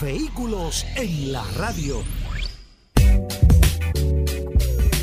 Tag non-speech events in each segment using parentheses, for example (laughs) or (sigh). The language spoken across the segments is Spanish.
Vehículos en la radio.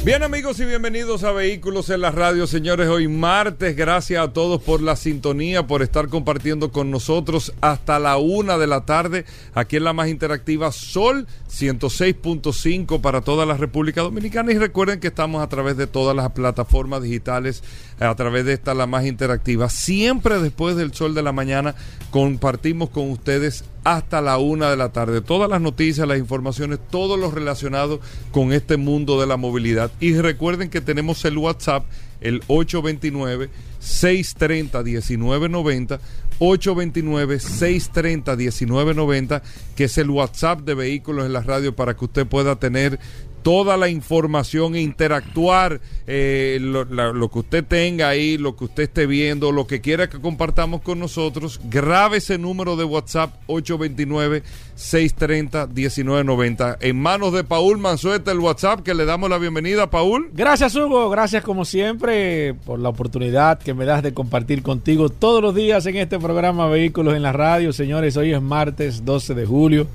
Bien amigos y bienvenidos a Vehículos en la Radio, señores. Hoy martes, gracias a todos por la sintonía, por estar compartiendo con nosotros hasta la una de la tarde, aquí en la más interactiva Sol 106.5 para toda la República Dominicana. Y recuerden que estamos a través de todas las plataformas digitales, a través de esta la más interactiva. Siempre después del sol de la mañana compartimos con ustedes hasta la una de la tarde. Todas las noticias, las informaciones, todo lo relacionado con este mundo de la movilidad. Y recuerden que tenemos el WhatsApp, el 829-630-1990. 829-630-1990, que es el WhatsApp de Vehículos en la Radio para que usted pueda tener toda la información e interactuar eh, lo, que usted tenga ahí, lo que usted esté viendo, lo que quiera que compartamos con nosotros, grabe ese número de WhatsApp 829-630-1990. En manos de Paul Manzueta, el WhatsApp, que le damos la bienvenida, Paul. Gracias, Hugo. Gracias, como siempre, por la oportunidad que me das de compartir contigo todos los días en este programa Vehículos en la Radio. Señores, hoy es martes 12 de julio.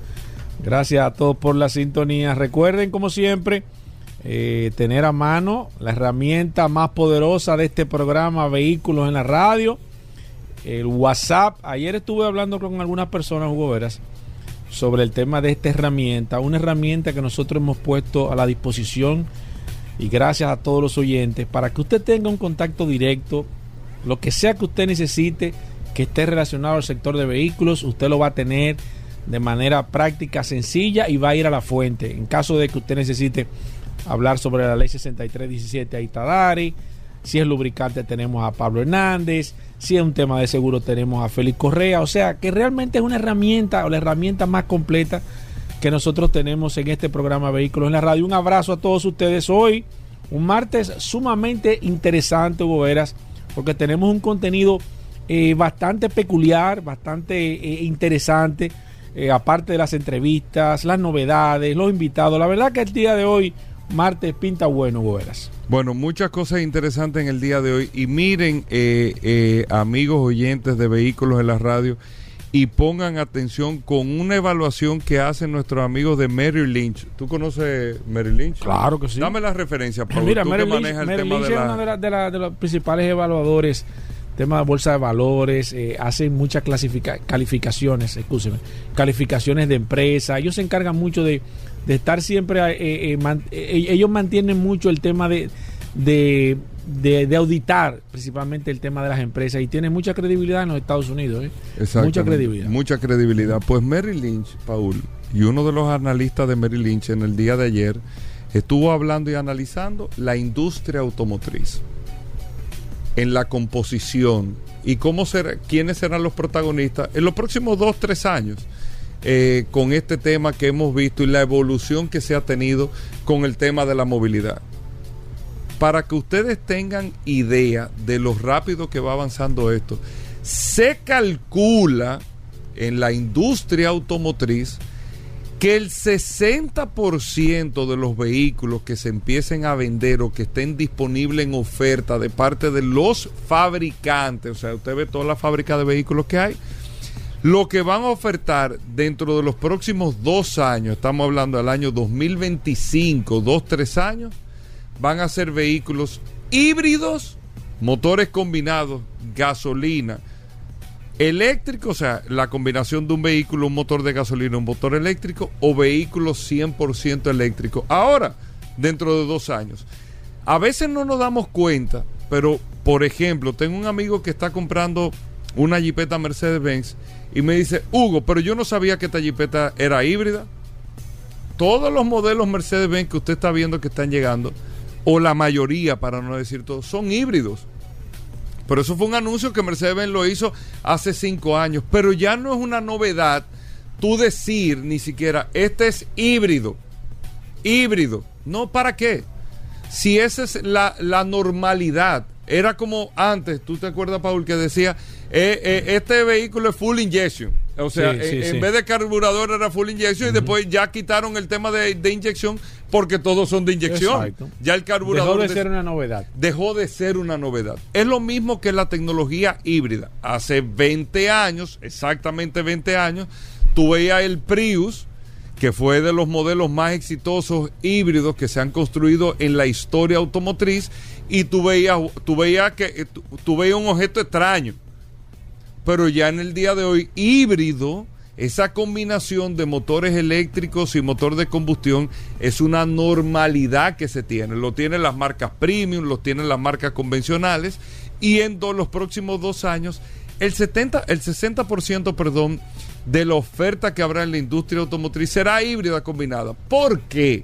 Gracias a todos por la sintonía. Recuerden, como siempre, eh, tener a mano la herramienta más poderosa de este programa, Vehículos en la Radio, el WhatsApp. Ayer estuve hablando con algunas personas, Hugo Veras, sobre el tema de esta herramienta, una herramienta que nosotros hemos puesto a la disposición y gracias a todos los oyentes para que usted tenga un contacto directo, lo que sea que usted necesite que esté relacionado al sector de vehículos, usted lo va a tener de manera práctica, sencilla y va a ir a la fuente. En caso de que usted necesite hablar sobre la ley 6317 a Itadari, si es lubricante tenemos a Pablo Hernández, si es un tema de seguro tenemos a Félix Correa, o sea que realmente es una herramienta o la herramienta más completa que nosotros tenemos en este programa Vehículos en la Radio. Un abrazo a todos ustedes hoy, un martes sumamente interesante, Hugo Veras, porque tenemos un contenido eh, bastante peculiar, bastante eh, interesante eh, aparte de las entrevistas, las novedades, los invitados. La verdad que el día de hoy, martes, pinta bueno, Goberas. Bueno, muchas cosas interesantes en el día de hoy. Y miren, eh, eh, amigos oyentes de vehículos en la radio, y pongan atención con una evaluación que hacen nuestros amigos de Merrill Lynch. ¿Tú conoces Merrill Lynch? Claro que sí. Dame la referencia, Pablo. (laughs) Mira, Merrill Lynch, Merrill Lynch de la... es uno de, la, de, la, de los principales evaluadores tema de bolsa de valores, eh, hacen muchas calificaciones, escúcheme, calificaciones de empresa. Ellos se encargan mucho de, de estar siempre, eh, eh, man, ellos mantienen mucho el tema de, de, de, de, auditar principalmente el tema de las empresas y tienen mucha credibilidad en los Estados Unidos. Mucha credibilidad. Mucha credibilidad. Pues Merrill Lynch, Paul, y uno de los analistas de Merrill Lynch en el día de ayer estuvo hablando y analizando la industria automotriz en la composición y cómo será, quiénes serán los protagonistas en los próximos dos, tres años. Eh, con este tema que hemos visto y la evolución que se ha tenido con el tema de la movilidad. Para que ustedes tengan idea de lo rápido que va avanzando esto, se calcula en la industria automotriz que el 60% de los vehículos que se empiecen a vender o que estén disponibles en oferta de parte de los fabricantes, o sea, usted ve toda la fábrica de vehículos que hay, lo que van a ofertar dentro de los próximos dos años, estamos hablando del año 2025, dos, tres años, van a ser vehículos híbridos, motores combinados, gasolina, eléctrico, o sea, la combinación de un vehículo, un motor de gasolina, un motor eléctrico o vehículo 100% eléctrico. Ahora, dentro de dos años. A veces no nos damos cuenta, pero por ejemplo, tengo un amigo que está comprando una jipeta Mercedes-Benz y me dice, Hugo, pero yo no sabía que esta jipeta era híbrida. Todos los modelos Mercedes-Benz que usted está viendo que están llegando, o la mayoría, para no decir todo, son híbridos. Pero eso fue un anuncio que Mercedes-Benz lo hizo hace cinco años. Pero ya no es una novedad tú decir ni siquiera, este es híbrido, híbrido. No, ¿para qué? Si esa es la, la normalidad, era como antes, tú te acuerdas, Paul, que decía, eh, eh, este vehículo es full injection. O sea, eh, en vez de carburador era full injection y después ya quitaron el tema de, inyección porque todos son de inyección. Ya el carburador dejó de, ser una novedad. Dejó de ser una novedad. Es lo mismo que la tecnología híbrida. Hace 20 años, exactamente 20 años, tú veías el Prius que fue de los modelos más exitosos híbridos que se han construido en la historia automotriz y tú veías, tú veías que tú veías un objeto extraño pero ya en el día de hoy híbrido, esa combinación de motores eléctricos y motor de combustión es una normalidad que se tiene. Lo tienen las marcas premium, lo tienen las marcas convencionales y en los próximos dos años el, 70, el 60% perdón, de la oferta que habrá en la industria automotriz será híbrida combinada. ¿Por qué?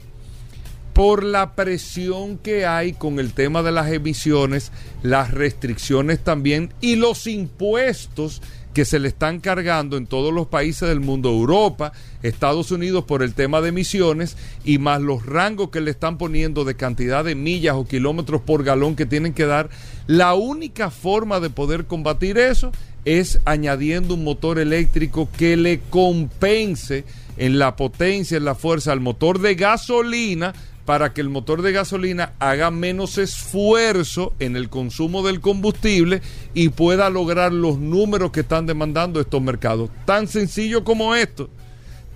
por la presión que hay con el tema de las emisiones, las restricciones también y los impuestos que se le están cargando en todos los países del mundo, Europa, Estados Unidos por el tema de emisiones y más los rangos que le están poniendo de cantidad de millas o kilómetros por galón que tienen que dar, la única forma de poder combatir eso es añadiendo un motor eléctrico que le compense en la potencia, en la fuerza al motor de gasolina para que el motor de gasolina haga menos esfuerzo en el consumo del combustible y pueda lograr los números que están demandando estos mercados. Tan sencillo como esto.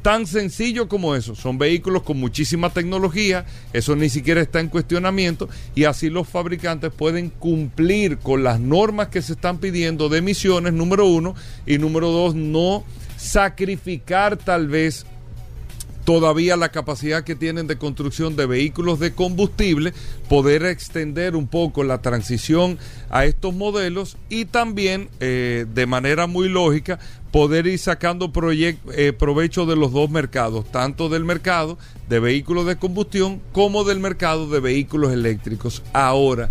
Tan sencillo como eso. Son vehículos con muchísima tecnología, eso ni siquiera está en cuestionamiento y así los fabricantes pueden cumplir con las normas que se están pidiendo de emisiones, número uno, y número dos, no sacrificar tal vez todavía la capacidad que tienen de construcción de vehículos de combustible, poder extender un poco la transición a estos modelos y también eh, de manera muy lógica poder ir sacando eh, provecho de los dos mercados, tanto del mercado de vehículos de combustión como del mercado de vehículos eléctricos. Ahora,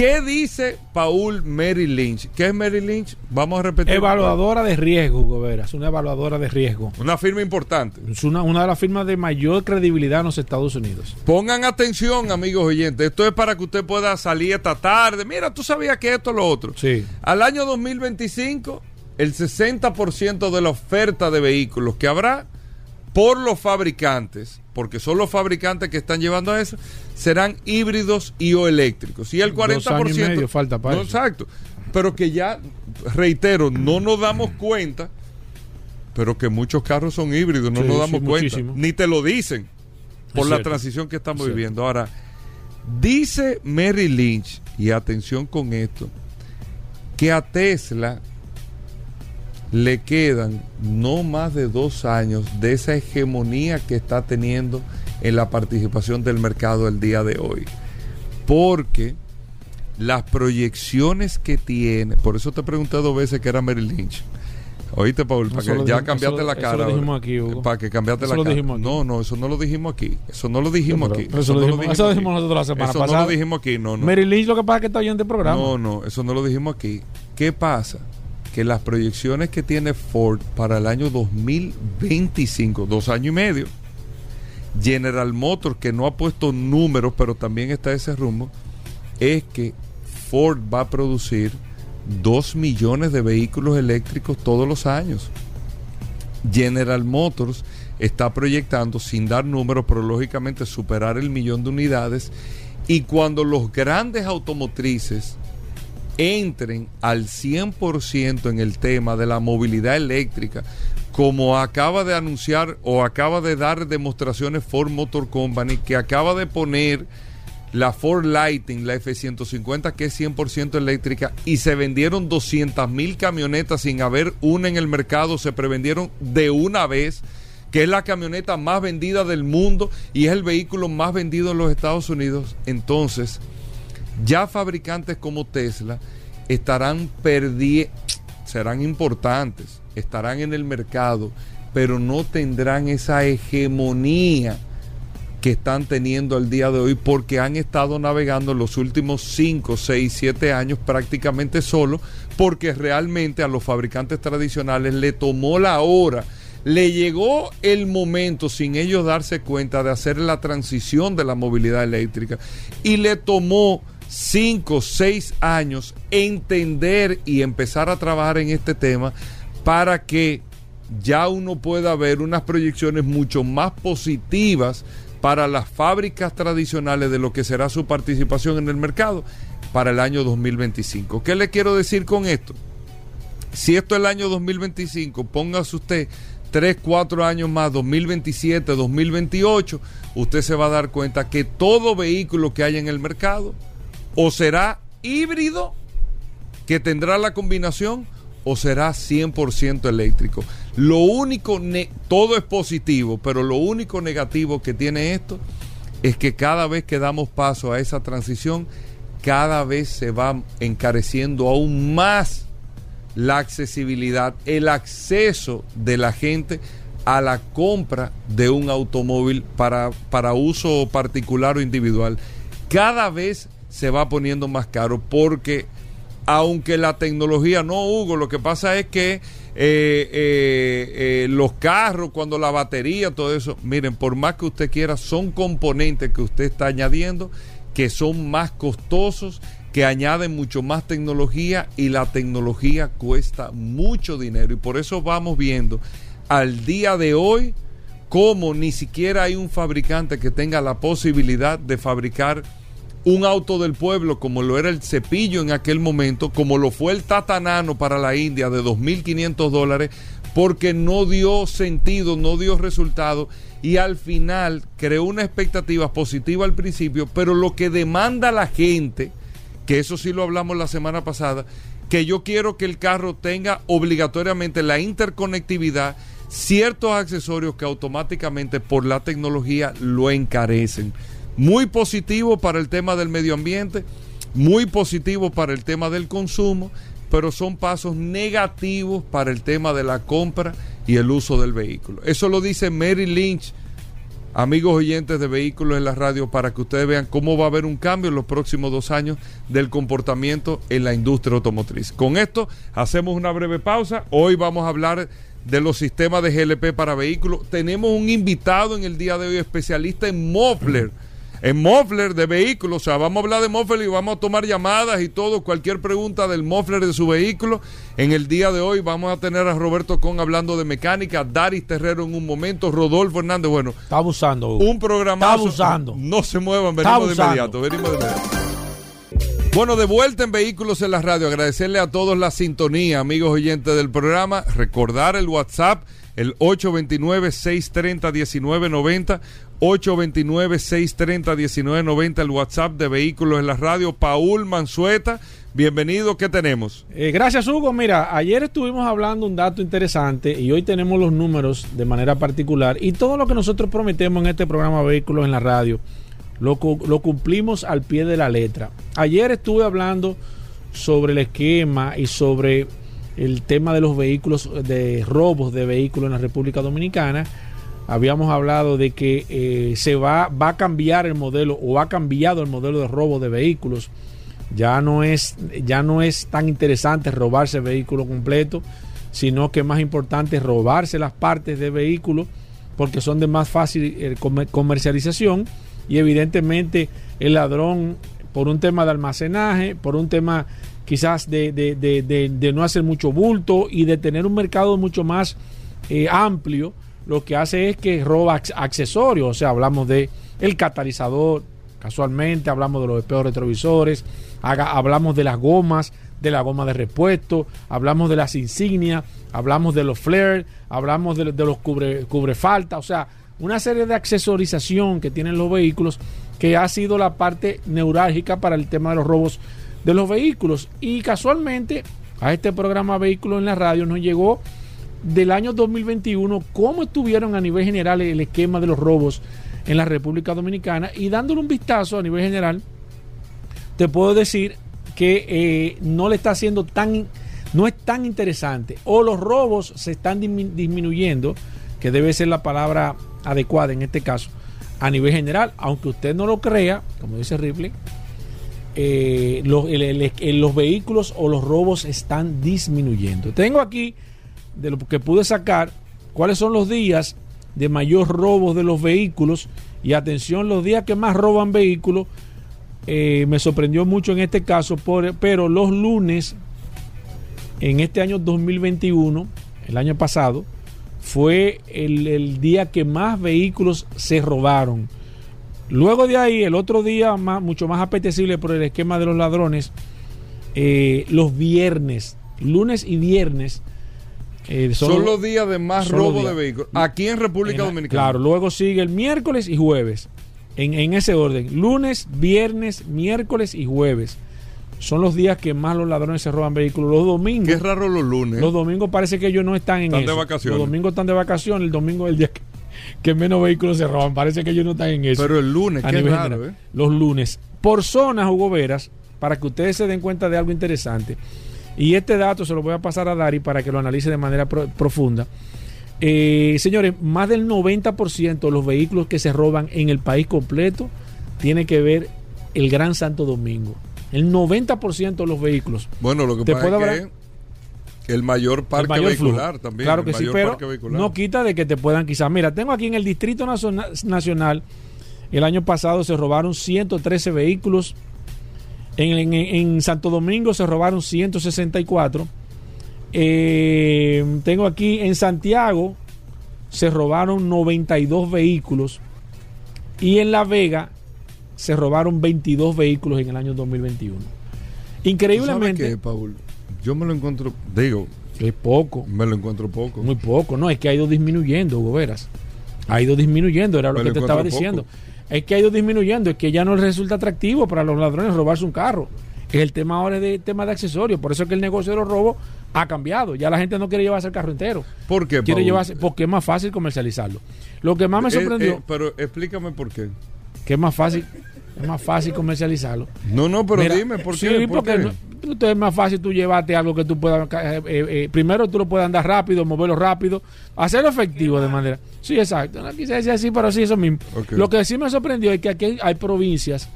¿Qué dice Paul Mary Lynch? ¿Qué es Mary Lynch? Vamos a repetir. Evaluadora de riesgo, Goberas. Una evaluadora de riesgo. Una firma importante. Es una, una de las firmas de mayor credibilidad en los Estados Unidos. Pongan atención, amigos oyentes. Esto es para que usted pueda salir esta tarde. Mira, tú sabías que esto es lo otro. Sí. Al año 2025, el 60% de la oferta de vehículos que habrá por los fabricantes, porque son los fabricantes que están llevando a eso, serán híbridos y o eléctricos. Y el 40%... y medio falta para no, Exacto. Pero que ya, reitero, no nos damos cuenta, pero que muchos carros son híbridos, no nos damos cuenta. Ni te lo dicen por la transición que estamos viviendo. Ahora, dice Mary Lynch, y atención con esto, que a Tesla le quedan no más de dos años de esa hegemonía que está teniendo en la participación del mercado el día de hoy. Porque las proyecciones que tiene, por eso te pregunté dos veces que era Merrill Lynch. Oíste, Paul, para que ya cambiaste la cara. Eso lo dijimos aquí, Hugo. Para que cambiaste la cara. No, no, eso no lo dijimos aquí. Eso no lo dijimos aquí. Eso, lo dijimos, eso lo dijimos nosotros la semana pasada. Eso no lo dijimos aquí, no, no. Merrill Lynch lo que pasa es que está oyendo el programa. No, no, eso no lo dijimos aquí. ¿Qué pasa? Que las proyecciones que tiene Ford para el año 2025, dos años y medio, General Motors, que no ha puesto números, pero también está ese rumbo, es que Ford va a producir 2 millones de vehículos eléctricos todos los años. General Motors está proyectando, sin dar números, pero lógicamente superar el millón de unidades. Y cuando los grandes automotrices entren al 100% en el tema de la movilidad eléctrica, como acaba de anunciar o acaba de dar demostraciones Ford Motor Company, que acaba de poner la Ford Lighting, la F-150, que es 100% eléctrica, y se vendieron 200 mil camionetas sin haber una en el mercado, se prevendieron de una vez, que es la camioneta más vendida del mundo y es el vehículo más vendido en los Estados Unidos. Entonces, ya fabricantes como Tesla estarán perdiendo, serán importantes, estarán en el mercado, pero no tendrán esa hegemonía que están teniendo al día de hoy porque han estado navegando los últimos 5, 6, 7 años prácticamente solo porque realmente a los fabricantes tradicionales le tomó la hora. Le llegó el momento sin ellos darse cuenta de hacer la transición de la movilidad eléctrica y le tomó 5, 6 años entender y empezar a trabajar en este tema para que ya uno pueda ver unas proyecciones mucho más positivas para las fábricas tradicionales de lo que será su participación en el mercado para el año 2025. ¿Qué le quiero decir con esto? Si esto es el año 2025, póngase usted 3, 4 años más, 2027, 2028, usted se va a dar cuenta que todo vehículo que haya en el mercado o será híbrido, que tendrá la combinación, o será 100% eléctrico. Lo único, todo es positivo, pero lo único negativo que tiene esto es que cada vez que damos paso a esa transición, cada vez se va encareciendo aún más la accesibilidad, el acceso de la gente a la compra de un automóvil para, para uso particular o individual. Cada vez se va poniendo más caro porque aunque la tecnología, no Hugo, lo que pasa es que eh, eh, eh, los carros, cuando la batería, todo eso, miren, por más que usted quiera, son componentes que usted está añadiendo que son más costosos, que añaden mucho más tecnología y la tecnología cuesta mucho dinero. Y por eso vamos viendo al día de hoy cómo ni siquiera hay un fabricante que tenga la posibilidad de fabricar un auto del pueblo como lo era el cepillo en aquel momento, como lo fue el tatanano para la India de 2.500 dólares, porque no dio sentido, no dio resultado y al final creó una expectativa positiva al principio, pero lo que demanda la gente, que eso sí lo hablamos la semana pasada, que yo quiero que el carro tenga obligatoriamente la interconectividad, ciertos accesorios que automáticamente por la tecnología lo encarecen. Muy positivo para el tema del medio ambiente, muy positivo para el tema del consumo, pero son pasos negativos para el tema de la compra y el uso del vehículo. Eso lo dice Mary Lynch, amigos oyentes de vehículos en la radio, para que ustedes vean cómo va a haber un cambio en los próximos dos años del comportamiento en la industria automotriz. Con esto hacemos una breve pausa. Hoy vamos a hablar de los sistemas de GLP para vehículos. Tenemos un invitado en el día de hoy especialista en Muffler en Muffler de vehículos. O sea, vamos a hablar de Muffler y vamos a tomar llamadas y todo, cualquier pregunta del Muffler de su vehículo. En el día de hoy vamos a tener a Roberto Con hablando de mecánica, Daris Terrero en un momento, Rodolfo Hernández. Bueno, está abusando. Un programa. Está abusando. No se muevan, venimos de inmediato. Venimos de inmediato. Bueno, de vuelta en Vehículos en la Radio. Agradecerle a todos la sintonía, amigos oyentes del programa. Recordar el WhatsApp, el 829-630-1990. 829-630-1990, el WhatsApp de Vehículos en la Radio. Paul Mansueta, bienvenido, ¿qué tenemos? Eh, gracias, Hugo. Mira, ayer estuvimos hablando un dato interesante y hoy tenemos los números de manera particular y todo lo que nosotros prometemos en este programa Vehículos en la Radio lo, lo cumplimos al pie de la letra. Ayer estuve hablando sobre el esquema y sobre el tema de los vehículos, de robos de vehículos en la República Dominicana habíamos hablado de que eh, se va, va a cambiar el modelo o ha cambiado el modelo de robo de vehículos. Ya no es, ya no es tan interesante robarse el vehículo completo, sino que es más importante robarse las partes de vehículo porque son de más fácil eh, comercialización y evidentemente el ladrón por un tema de almacenaje, por un tema quizás de, de, no hacer mucho bulto y de tener un mercado mucho más eh, amplio, lo que hace es que roba accesorios, o sea, hablamos de el catalizador, casualmente hablamos de los espejos retrovisores, hablamos de las gomas, de la goma de repuesto, hablamos de las insignias, hablamos de los flares, hablamos de, los cubre, cubre o sea, una serie de accesorización que tienen los vehículos que ha sido la parte neurálgica para el tema de los robos de los vehículos. Y casualmente a este programa Vehículos en la Radio nos llegó del año 2021, cómo estuvieron a nivel general el esquema de los robos en la República Dominicana. Y dándole un vistazo a nivel general, te puedo decir que eh, no le está haciendo tan, no es tan interesante. O los robos se están disminuyendo, que debe ser la palabra adecuada en este caso, a nivel general, aunque usted no lo crea, como dice Ripley, eh, los, los vehículos o los robos están disminuyendo. Tengo aquí de lo que pude sacar cuáles son los días de mayor robo de los vehículos. Y atención, los días que más roban vehículos, eh, me sorprendió mucho en este caso, pero los lunes, en este año 2021, el año pasado, fue el día que más vehículos se robaron. Luego de ahí, el otro día más, mucho más apetecible por el esquema de los ladrones, eh, los viernes, lunes y viernes. eh, son, son, los días de más robo de vehículos. Aquí en República en, Dominicana. Claro, luego sigue el miércoles y jueves. En, en, ese orden. Lunes, viernes, miércoles y jueves. Son los días que más los ladrones se roban vehículos. Los domingos. Qué raro los lunes. Los domingos parece que ellos no están en están eso. de vacaciones. Los domingos están de vacaciones. El domingo es el día que, que, menos vehículos se roban. Parece que ellos no están en eso. Pero el lunes, qué raro, ¿eh? Los lunes. Por zonas, Hugo Veras, para que ustedes se den cuenta de algo interesante. Y este dato se lo voy a pasar a Dari para que lo analice de manera pro profunda. Eh, señores, más del 90% de los vehículos que se roban en el país completo tiene que ver el Gran Santo Domingo. El 90% de los vehículos. Bueno, lo que ¿Te pasa es que el mayor parque El mayor vehicular flujo. también. Claro que sí, pero no quita de que te puedan quizás. Mira, tengo aquí en el Distrito Naciona- Nacional, el año pasado se robaron 113 vehículos. En, en- en Santo Domingo se robaron 164. Eh, tengo aquí en Santiago se robaron 92 vehículos. Y en La Vega se robaron 22 vehículos en el año 2021. ¿Tú sabes Increíblemente, qué, Paul? Yo me lo encuentro, digo, es poco. me lo encuentro poco. Muy poco, no, es que ha ido disminuyendo, Hugo Veras. Ha ido disminuyendo, era lo Me que lo te estaba diciendo. Es que ha ido disminuyendo, es que ya no resulta atractivo para los ladrones robarse un carro. Es el tema ahora es de tema de accesorios, por eso es que el negocio de los robos ha cambiado. Ya la gente no quiere llevarse el carro entero. ¿Por qué, Quiere Paul? llevarse, porque es más fácil comercializarlo. Lo que más me Eh, sorprendió, eh, pero explícame por qué. que es más fácil, es más fácil comercializarlo. No, no, pero Mira, dime, ¿por sí, qué? ¿Por porque qué? no- entonces es más fácil tú llevarte algo que tú puedas. eh, eh, eh, primero tú lo puedes andar rápido, moverlo rápido, hacerlo efectivo de manera. Sí, exacto. No quise decir así, pero sí, eso mismo. Lo que sí me sorprendió es que aquí hay provincias.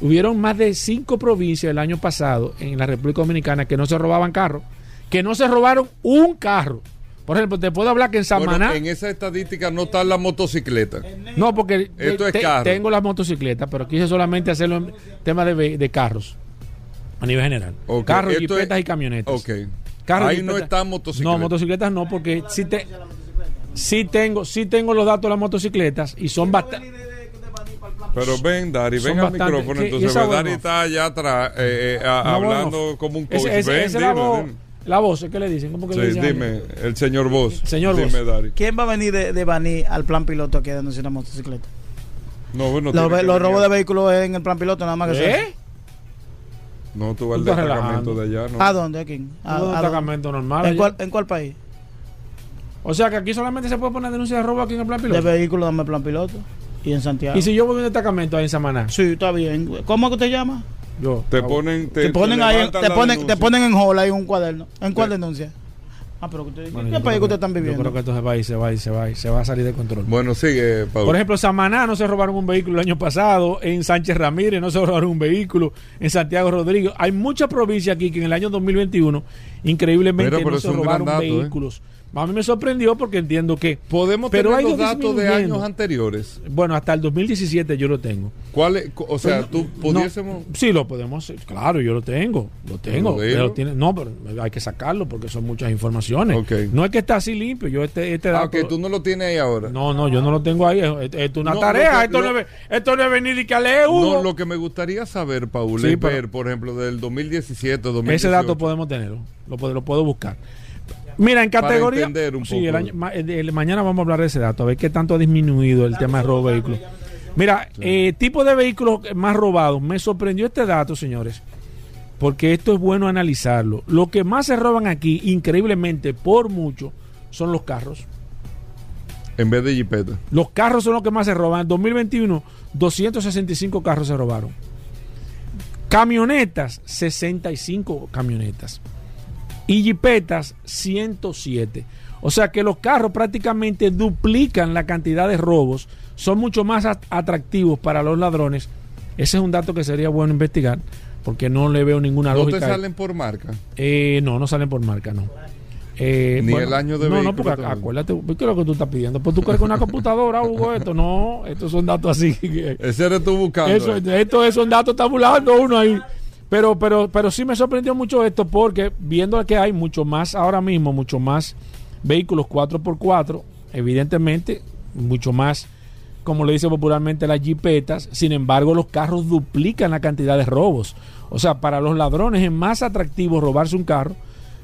Hubieron más de cinco provincias el año pasado en la República Dominicana que no se robaban carros, que no se robaron un carro. Por ejemplo, te puedo hablar que en Bueno, Samaná. en esa estadística no está la motocicleta. No, porque Esto es te- carro. tengo las motocicletas, pero quise solamente hacerlo en tema de carros a nivel general. Ok, Carros, jipetas es- y camionetas. Ok. Carros, Ahí no están motocicletas. No, motocicletas no, porque sí, te, sí tengo, sí tengo los datos de las motocicletas y son bastante. Pero ven, Dari, ven al bastante- micrófono. ¿qué- Entonces, voz Dari está allá atrás eh, eh, a- hablando como un coach. Ese, ese- ven, esa es la dime, voz, dime. la voz, ¿qué le dicen? ¿Cómo que le Sí, dicen? dime, el señor Voz. Señor dime, Voz. Dari. ¿Quién va a venir de, de Baní al plan piloto aquí a dándose una motocicleta? No, bueno, los los robos de vehículos es en el plan piloto, nada más que eso. ¿Eh? No, tú vas al destacamento de allá, ¿no? ¿A dónde? ¿A quién? ¿A, a dónde? destacamento normal. ¿En cuál, ¿En cuál país? O sea que aquí solamente se puede poner denuncia de robo aquí en el plan De piloto. vehículos, dame plan piloto. Y en Santiago. Y si yo voy a un destacamento ahí en Samaná, Sí, está bien. ¿Cómo es que usted llama? yo. Te ponen, te, Te, ponen ahí, te ponen, te ponen en hall ahí un cuaderno. ¿En cuál denuncia? Ah, pero que usted, bueno, ¿qué yo país creo que ustedes están Yo viviendo? creo que esto se va y se va y se va y se va a salir de control. Bueno, sigue, Paul. Por ejemplo, Samaná no se robaron un vehículo el año pasado, en Sánchez Ramírez no se robaron un vehículo, en Santiago Rodríguez. Hay muchas provincias aquí que en el año 2021 increíblemente Mira, pero no se robaron dato, ¿eh? A mí me sorprendió porque entiendo que, Podemos pero tener los datos de años anteriores. bueno, hasta el 2017 yo lo tengo. ¿Cuál o sea, tú No, pudiésemos. sí, lo podemos, claro, yo lo tengo, lo tengo. Pero tiene- no, pero hay que sacarlo porque son muchas informaciones. Ok. No es que está así limpio, yo este, este dato... Aunque tú no lo tienes ahí ahora. No, no, yo no lo tengo ahí. Esto es una No, tarea. que- esto, lo- no es, esto no es venir y que a leer, Hugo. No, lo que me gustaría saber, Paul, Sí, es ver, por ejemplo, del 2017, 2018. Ese dato podemos tenerlo. Lo, lo puedo buscar. Mira, en categoría. un sí, poco. el año- ma- el- el- mañana vamos a hablar de ese dato, a ver qué tanto ha disminuido el tema de robo de vehículos. Mira, eh, tipo de vehículos más robados. Me sorprendió este dato, señores, porque esto es bueno analizarlo. Lo que más se roban aquí, increíblemente, por mucho, son los carros. En vez de jipeta. Los carros son los que más se roban. En 2021, 265 carros se robaron. Camionetas, 65 camionetas. Y jipetas, 107. O sea que los carros prácticamente duplican la cantidad de robos. Son mucho más at- atractivos para los ladrones. Ese es un dato que sería bueno investigar. Porque no le veo ninguna ¿No te lógica. salen por marca? Eh, no, no salen por marca, no. Eh, Ni bueno, el año de No, no, porque también. acuérdate, ¿qué es lo que tú estás pidiendo? Pues tú crees que una computadora, Hugo, esto no, estos son datos así. que- Ese eres tú buscando. eso, eh. esto es un dato tabulando uno ahí. Pero, pero, pero sí me sorprendió mucho esto porque viendo que hay mucho más ahora mismo, mucho más vehículos 4x4, evidentemente, mucho más, como le dice popularmente, las jipetas. Sin embargo, los carros duplican la cantidad de robos. O sea, para los ladrones es más atractivo robarse un carro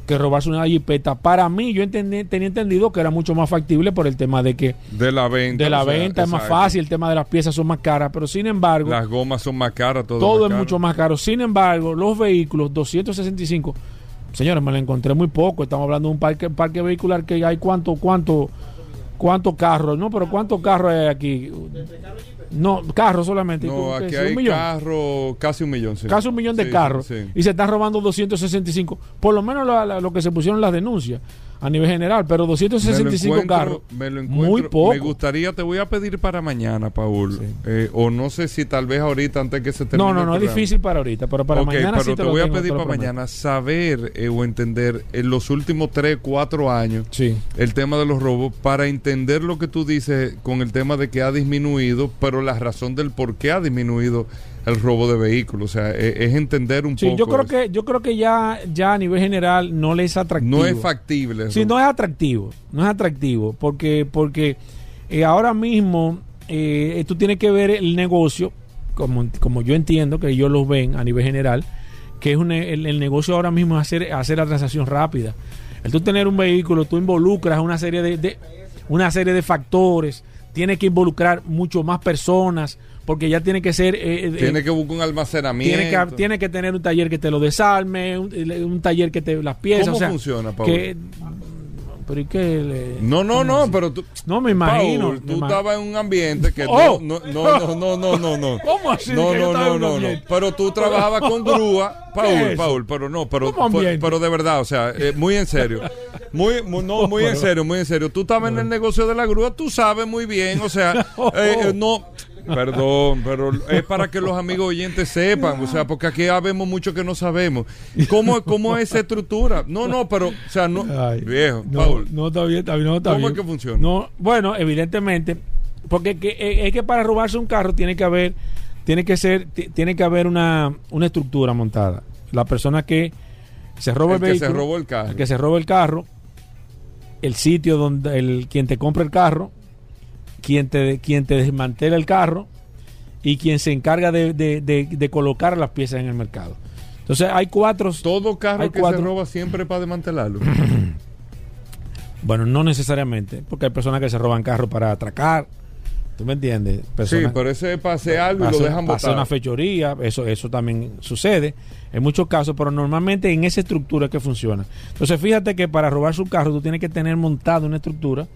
que robarse una jipeta. Para mí, yo entendí- tenía entendido que era mucho más factible por el tema de que De la venta. de la sea, venta es más exacto. fácil, el tema de las piezas son más caras, pero sin embargo, Las gomas son más caras, todo, todo es caro. mucho más caro. Sin embargo, los vehículos 265, señores, me lo encontré muy poco. Estamos hablando de un parque, parque vehicular que hay cuánto, cuánto, cuántos carros, no, pero cuántos carros hay aquí. No, carros solamente. No, aquí ¿Sí, un hay millón? carros, casi un millón. sí. Casi un millón de Sí, carros sí, sí. y se están robando 265. Por lo menos la- la- lo que se pusieron las denuncias a nivel general, pero Me lo 265 encuentro- carros. muy poco. Me gustaría, te voy a pedir para mañana, Paul. eh, o no sé si tal vez ahorita antes que se termine. No, no, no, es difícil para ahorita, pero para Ok, mañana pero sí te, te lo voy a pedir para mañana saber eh, o entender en los últimos 3, 4 años Sí. el tema de los robos para entender lo que tú dices con el tema de que ha disminuido, pero la razón del por qué ha disminuido el robo de vehículos. O sea, e- es, entender un Sí, poco. yo creo eso. que yo creo que ya ya a nivel general no le es atractivo. no es factible. Sí, no es atractivo, no es atractivo porque porque eh, ahora mismo eh, tú tienes que ver el negocio como como yo entiendo que ellos lo ven a nivel general, que es un, el, el negocio ahora mismo es hacer hacer la transacción rápida. El tú tener un vehículo, tú involucras una serie de, de- una serie de factores, tienes que involucrar mucho más personas porque ya tiene que ser eh, eh, Tiene que buscar un almacenamiento. tiene que, tiene que tener un taller que te lo desarme, un, un taller que te las piezas. ¿Cómo o sea, funciona, Paul? que- pero le- No, no, no, así? pero tú. No, me imagino. Paul, tú estabas en un ambiente que (laughs) Oh. no, no, no, no, no, no, no. (laughs) ¿Cómo así No, no, no, no, no. Pero tú trabajabas con grúa, (laughs) ¿Qué es Paul? Paul, pero no, pero, ¿Cómo ambiente? pero de verdad, o sea, eh, muy en serio. Muy, muy- no, muy en serio, muy en serio. Tú estabas en el negocio de la grúa, tú sabes muy bien, o sea, eh, eh, no. Perdón, pero es para que los amigos oyentes sepan, o sea, porque aquí habemos mucho que no sabemos. ¿Cómo, cómo es esa estructura? No, no, pero, o sea, no, Ay, viejo, no, Paul. no está bien, está bien, no está ¿Cómo bien. es que funciona? No, bueno, evidentemente, porque que- eh, es que para robarse un carro tiene que haber, tiene que ser, ti- tiene que haber una, una estructura montada. La persona que se roba el, El que se vehículo, robó el carro. el que se roba el carro, el sitio donde el quien te compra el carro, quien te, quien te desmantela el carro y quien se encarga de, de- de- de colocar las piezas en el mercado. Entonces hay cuatro, Todo carro Hay que cuatro. se roba siempre para desmantelarlo. (clears throat) bueno, no necesariamente, porque hay personas que se roban carros para atracar. ¿Tú me entiendes? sí, pero ese hacer algo y lo dejan botar. una fechoría, eso, eso también sucede en muchos casos, pero normalmente en esa estructura es que funciona. Entonces fíjate que para robar su carro tú tienes que tener montado una estructura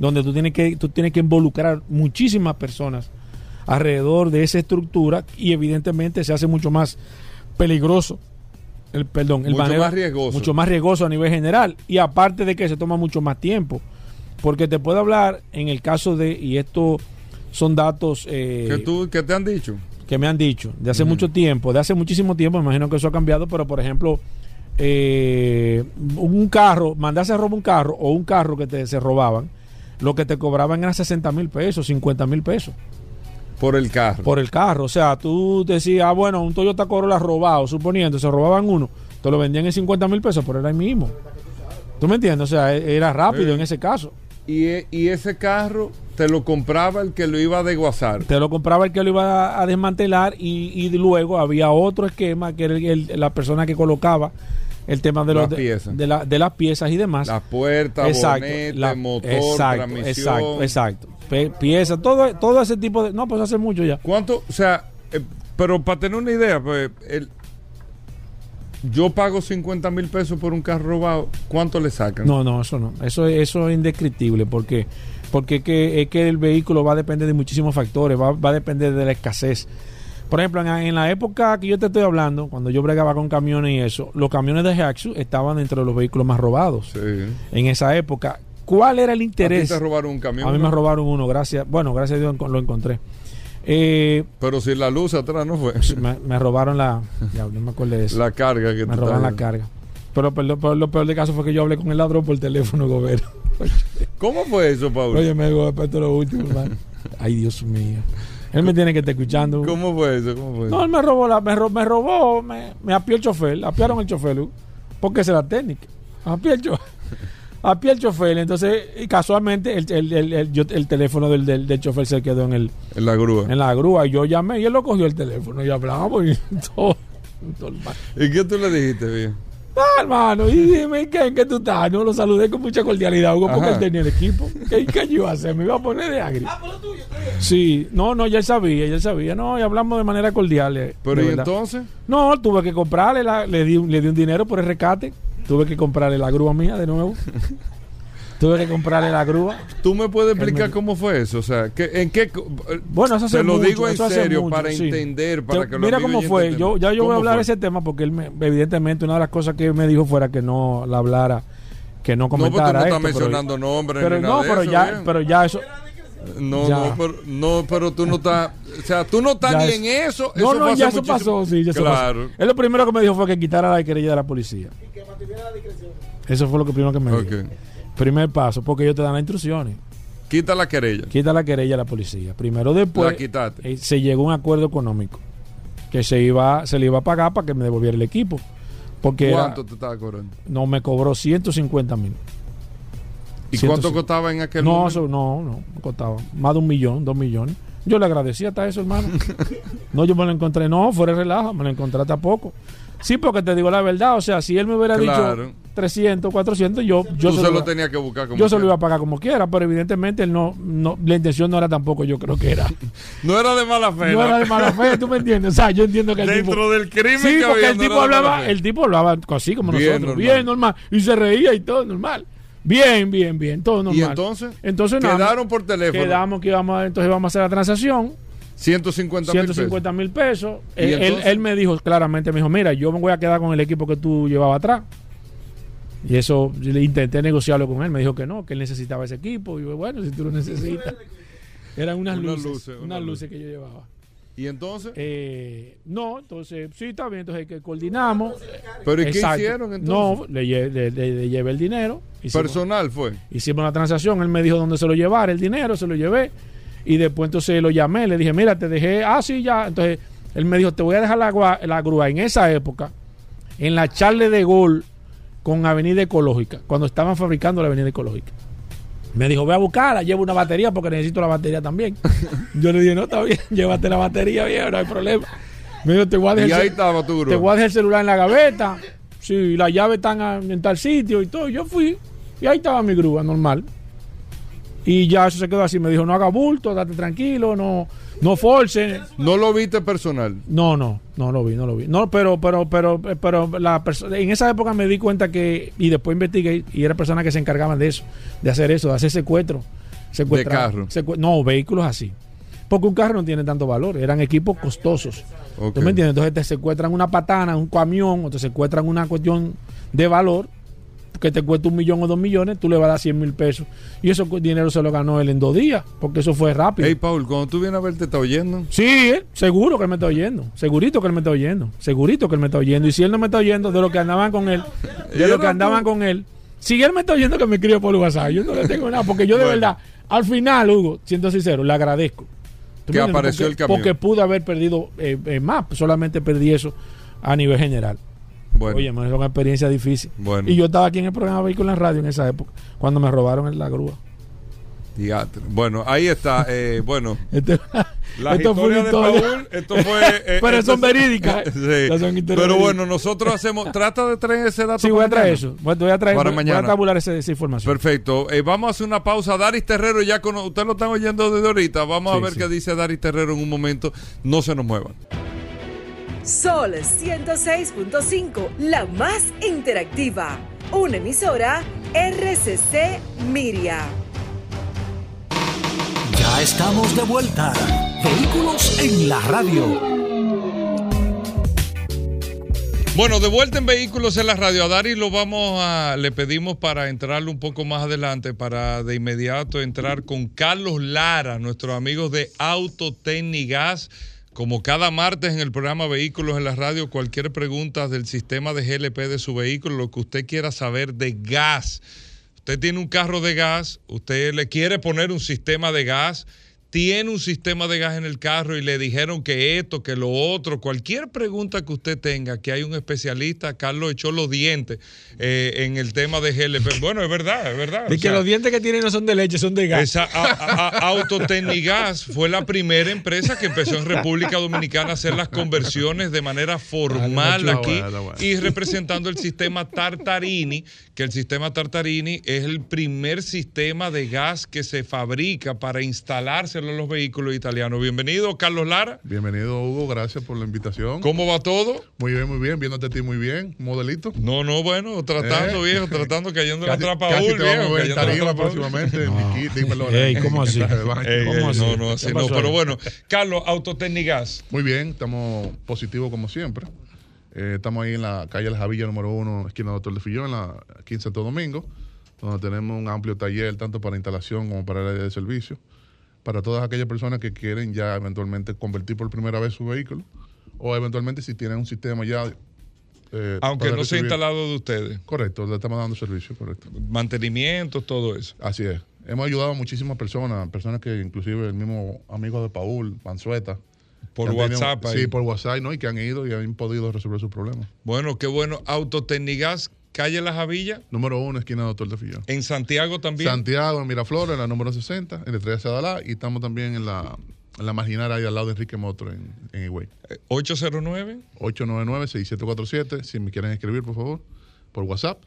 donde tú tienes que, tú tienes que involucrar muchísimas personas alrededor de esa estructura y evidentemente se hace mucho más peligroso. El, perdón, el Mucho más riesgoso. Mucho más riesgoso a nivel general. Y aparte de que se toma mucho más tiempo. Porque te puedo hablar en el caso de, y esto son datos eh, ¿Qué, tú, ¿Qué te han dicho? que me han dicho de hace mucho tiempo, de hace muchísimo tiempo, me imagino que eso ha cambiado, pero por ejemplo, eh, un carro, mandarse a robar un carro o un carro que te, se robaban, lo que te cobraban era 60 mil pesos, 50 mil pesos Por el carro. por el carro. O sea, tú decías, ah, bueno, un Toyota Corolla robado, suponiendo, se robaban uno, te lo vendían en 50 mil pesos, pero era ahí mismo. ¿Tú me entiendes? O sea, e- era rápido en ese caso. y, e- y ese carro te lo compraba el que lo iba a desguazar. Te lo compraba el que lo iba a, a desmantelar y, y luego había otro esquema que era el- el- la persona que colocaba el tema de, los, Las piezas. de la- de las piezas y demás. La puerta, exacto, bonete, la- motor, exacto, transmisión. exacto, exacto. Pe- piezas, todo, todo ese tipo de... No, pues hace mucho ya. ¿Cuánto? O sea, eh, pero para tener una idea, pues, el, yo pago 50 mil pesos por un carro robado, ¿cuánto le sacan? No, no, eso no. Eso, eso es indescriptible porque, porque es, que, es que el vehículo va a depender de muchísimos factores, va, va a depender de la escasez. Por ejemplo, en, en la época que yo te estoy hablando, cuando yo bregaba con camiones y eso, los camiones de Jaxu estaban dentro de los vehículos más robados Sí. en esa época. ¿Cuál era el ¿A ti interés? te robaron un camión? A mí me robaron uno, gracias. Bueno, gracias a Dios lo encontré. Eh, Pero si la luz atrás no fue. (laughs) me, me robaron la. Ya, no me acuerdo de eso. La carga que me robaron la carga. Pero, pero, pero lo peor del caso fue que yo hablé con el ladrón por teléfono, gobierno. ¿Cómo fue eso, Paul? Oye, me digo, esto es lo último, hermano. (laughs) Ay, Dios mío. Él me tiene que estar escuchando. ¿Cómo fue eso? ¿Cómo fue? No, él me robó, la, me, ro- me robó, me, me apió el chofer, apiaron el chofer, porque esa es la técnica. Apié el chofer. (laughs) Apié el chofer, entonces, y casualmente, el, el, el, el- yo- el teléfono del, del, del chofer se quedó en, el, En la grúa. en la grúa y yo llamé y él lo cogió el teléfono y hablamos y (laughs) todo. ¿Y qué tú le dijiste, bien? Ah, hermano, y dime ¿qué, en qué tú estás. No lo saludé con mucha cordialidad, Hugo, porque Ajá. él tenía el equipo. ¿Qué, qué yo iba a hacer? Me iba a poner de agri. Sí, no, no, ya él sabía, ya él sabía. No, y hablamos de manera cordial. eh, Pero ¿y verdad. entonces? No, tuve que comprarle, la- le, di, un- le di un dinero por el rescate. Tuve que comprarle la grúa mía de nuevo. Tuve que comprarle la grúa. ¿Tú me puedes explicar me- cómo fue eso? O sea, ¿qué- ¿en qué? Bueno, eso hace Te lo mucho, digo en serio mucho, para sí. entender, para Te- que Mira cómo fue. Yo, ya yo voy ¿Cómo a hablar fue? de ese tema porque él, me- evidentemente, una de las cosas que me dijo fuera que no la hablara, que no No, porque tú comentara no estás esto, pero- mencionando nombres Pero, ni no, nada de pero eso, ya, bien. pero ya eso. No, Ya. no, pero, no, pero tú no estás. O sea, tú no estás Ya ni es- en eso. No, eso no, ya eso muchísimo- pasó, sí, ya eso Claro. pasó. Él lo primero que me dijo fue que quitara la querella de la policía. Eso fue lo que primero que me dijo. Primer paso, porque ellos te dan las instrucciones. Quita la querella. Quita la querella a la policía. Primero después La eh, se llegó a un acuerdo económico que se iba se le iba a pagar para que me devolviera el equipo. Porque era- ¿Cuánto te estaba cobrando? no me cobró 150 mil. ¿Y cuánto costaba en aquel No, momento? no, no, me costaba más de un millón, dos millones. Yo le agradecí hasta eso, hermano. (laughs) no, yo me lo encontré, no, fuera de relajo, me lo encontré hasta poco. Sí, porque te digo la verdad, o sea, si él me hubiera Claro. dicho 300, 400, yo, yo Tú se lo- tenías que buscar como yo se lo quiera. iba a pagar como quiera, pero evidentemente él no, no, la intención no era tampoco, yo creo que era. (laughs) No era de mala fe. No ¿no? era de mala fe, tú me entiendes. O sea, yo entiendo que el tipo. Dentro del crimen Sí, que porque había, el no tipo hablaba, el tipo hablaba así como Bien nosotros, normal. bien normal, y se reía y todo normal. Bien, bien, bien, todo normal. ¿Y entonces? Entonces nada, Quedaron por teléfono. quedamos que íbamos entonces íbamos a hacer la transacción, 150 mil pesos. 150 mil pesos. ¿Y Él, él- me dijo claramente, me dijo, mira, yo me voy a quedar con el equipo que tú llevabas atrás. Y eso, le intenté negociarlo con él, me dijo que no, que él necesitaba ese equipo. Y yo, bueno, si tú lo necesitas. Eran unas luces, unas luces que yo llevaba. ¿Y entonces? Eh, no, entonces, sí, está bien, entonces que coordinamos. ¿Pero y qué hicieron entonces? No, le, le- le- le llevé el dinero. Hicimos, Personal fue. hicimos la transacción, él me dijo dónde se lo llevara, el dinero, se lo llevé. Y después entonces lo llamé, le dije, mira, te dejé, ah, sí, ya. Entonces él me dijo, te voy a dejar la, grúa en esa época, en la Charle de Gol con Avenida Ecológica, cuando estaban fabricando la Avenida Ecológica. Me dijo, ve a buscarla, llevo una batería porque necesito la batería también. (laughs) Yo le dije, no, está bien, (laughs) llévate la batería, bien, no hay problema. Me dijo, te voy a dejar Y el ahí estaba tu te voy a dejar el celular en la gaveta. Sí, las llaves están en tal sitio y todo. Yo fui y ahí estaba mi grúa normal. Y ya eso se quedó así. Me dijo, no haga bulto, date tranquilo, no, no force. No lo viste personal. No, no, no lo vi, no lo vi. No, pero, pero, pero, pero la en esa época me di cuenta que, y después investigué, y era personas que se encargaban de eso, de hacer eso, de hacer secuestro. secuestrar- carro. secue- no, vehículos así. Porque un carro no tiene tanto valor, eran equipos costosos. Ok. ¿Tú me entiendes? Entonces te secuestran una patana, un camión, o te secuestran una cuestión de valor que te cuesta un millón o dos millones, tú le vas a dar 100 mil pesos. Y eso cu- dinero se lo ganó él en dos días, porque eso fue rápido. Hey, Paul, cuando tú vienes a ver, te está oyendo. Sí, eh, seguro que él me está oyendo. Segurito que él me está oyendo. Segurito que él me está oyendo. Y si él no me está oyendo, de lo que andaban con él, de lo que andaban con él, si él me está oyendo, que me escribe por WhatsApp. Yo no le tengo nada, porque yo de Bueno. verdad, al final, Hugo, siendo sincero, le agradezco. ¿Tú Que entiendes? apareció porque, el camión. Porque pude haber perdido eh, eh, más, solamente perdí eso a nivel general. Bueno, Oye, es una experiencia difícil. Bueno. Y yo estaba aquí en el programa Vehículos en Radio en esa época, cuando me robaron en la grúa. diatre. bueno, ahí está. eh, (laughs) bueno, Este- la esto fue de. Paul, esto fue. (laughs) eh, Pero son verídicas. (laughs) Sí. Son Pero bueno, nosotros hacemos. Trata de traer ese dato. Sí, voy a traer mañana. eso. Voy a traer, Para voy- voy mañana. a tabular esa, esa información. Perfecto. Eh, vamos a hacer una pausa. Daris Terrero, ya con, ustedes lo están oyendo desde ahorita. Vamos a ver sí. qué dice Daris Terrero en un momento. No se nos muevan. Sol 106.5, la más interactiva. Una emisora RCC Miria. Ya estamos de vuelta. Vehículos en la radio. Bueno, de vuelta en Vehículos en la Radio. A Dari lo vamos a, le pedimos para entrarle un poco más adelante, para de inmediato entrar con Carlos Lara, nuestros amigos de Autotecnigas. Como cada martes en el programa Vehículos en la Radio, cualquier pregunta del sistema de GLP de su vehículo, lo que usted quiera saber de gas. Usted tiene un carro de gas, usted le quiere poner un sistema de gas tiene un sistema de gas en el carro y le dijeron que esto, que lo otro, cualquier pregunta que usted tenga, que hay un especialista, Carlos echó los dientes eh, en el tema de GLP. Bueno, es verdad, es verdad. Y que los dientes que tiene no son de leche, son de gas. Esa, Autotecnigas (laughs) fue la primera empresa que empezó en República Dominicana a hacer las conversiones de manera formal aquí y representando el sistema Tartarini, que el sistema Tartarini es el primer sistema de gas que se fabrica para instalarse los vehículos italianos. Bienvenido, Carlos Lara. Bienvenido, Hugo. Gracias por la invitación. ¿Cómo va todo? Muy bien, muy bien. Viéndote a ti muy bien. Modelito. No, no, bueno, tratando, eh. viejo, tratando, cayendo en la trapa casi te vamos a ver tarima próximamente. ¿Cómo así? No, no, así no. Pero bueno, Carlos, Autotecnigas. Muy bien, estamos positivos como siempre. Eh, estamos ahí en la calle La Javilla número uno, esquina Doctor de Fillón, en la, aquí en Santo Domingo, donde tenemos un amplio taller tanto para instalación como para el área de servicio para todas aquellas personas que quieren ya eventualmente convertir por primera vez su vehículo o eventualmente si tienen un sistema ya eh, Aunque no sea instalado de ustedes. Correcto, le estamos dando servicio, correcto. Mantenimiento, todo eso. Así es. Hemos ayudado a muchísimas personas, personas que inclusive el mismo amigo de Paul, Panzueta. Por WhatsApp. sí, por WhatsApp, ¿no? Y que han ido y han podido resolver sus problemas. Bueno, qué bueno. Autotecnigas Calle La Javilla. Número uno, esquina Doctor de Fillón. En Santiago también. Santiago, en Miraflores, en la número 60, en Estrella Sadalá. Y estamos también en la, en la marginal ahí al lado de Enrique Motro, en, en Higüey. 809. 899-6747. Si me quieren escribir, por favor, por WhatsApp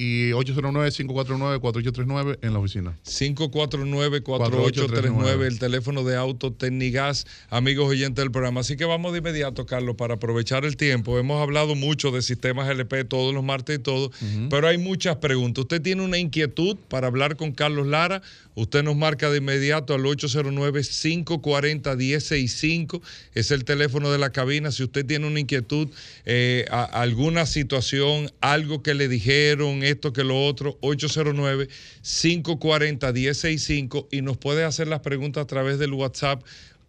y 809-549-4839 en la oficina. 549-4839, el teléfono de Autotecnigas, amigos oyentes del programa. Así que vamos de inmediato, Carlos, para aprovechar el tiempo. Hemos hablado mucho de sistemas LP todos los martes y todo, pero hay muchas preguntas. Usted tiene una inquietud para hablar con Carlos Lara, usted nos marca de inmediato al 809-540-165, es el teléfono de la cabina. Si usted tiene una inquietud, eh, alguna situación, algo que le dijeron, esto que lo otro, 809-540-1065 y nos puede hacer las preguntas a través del WhatsApp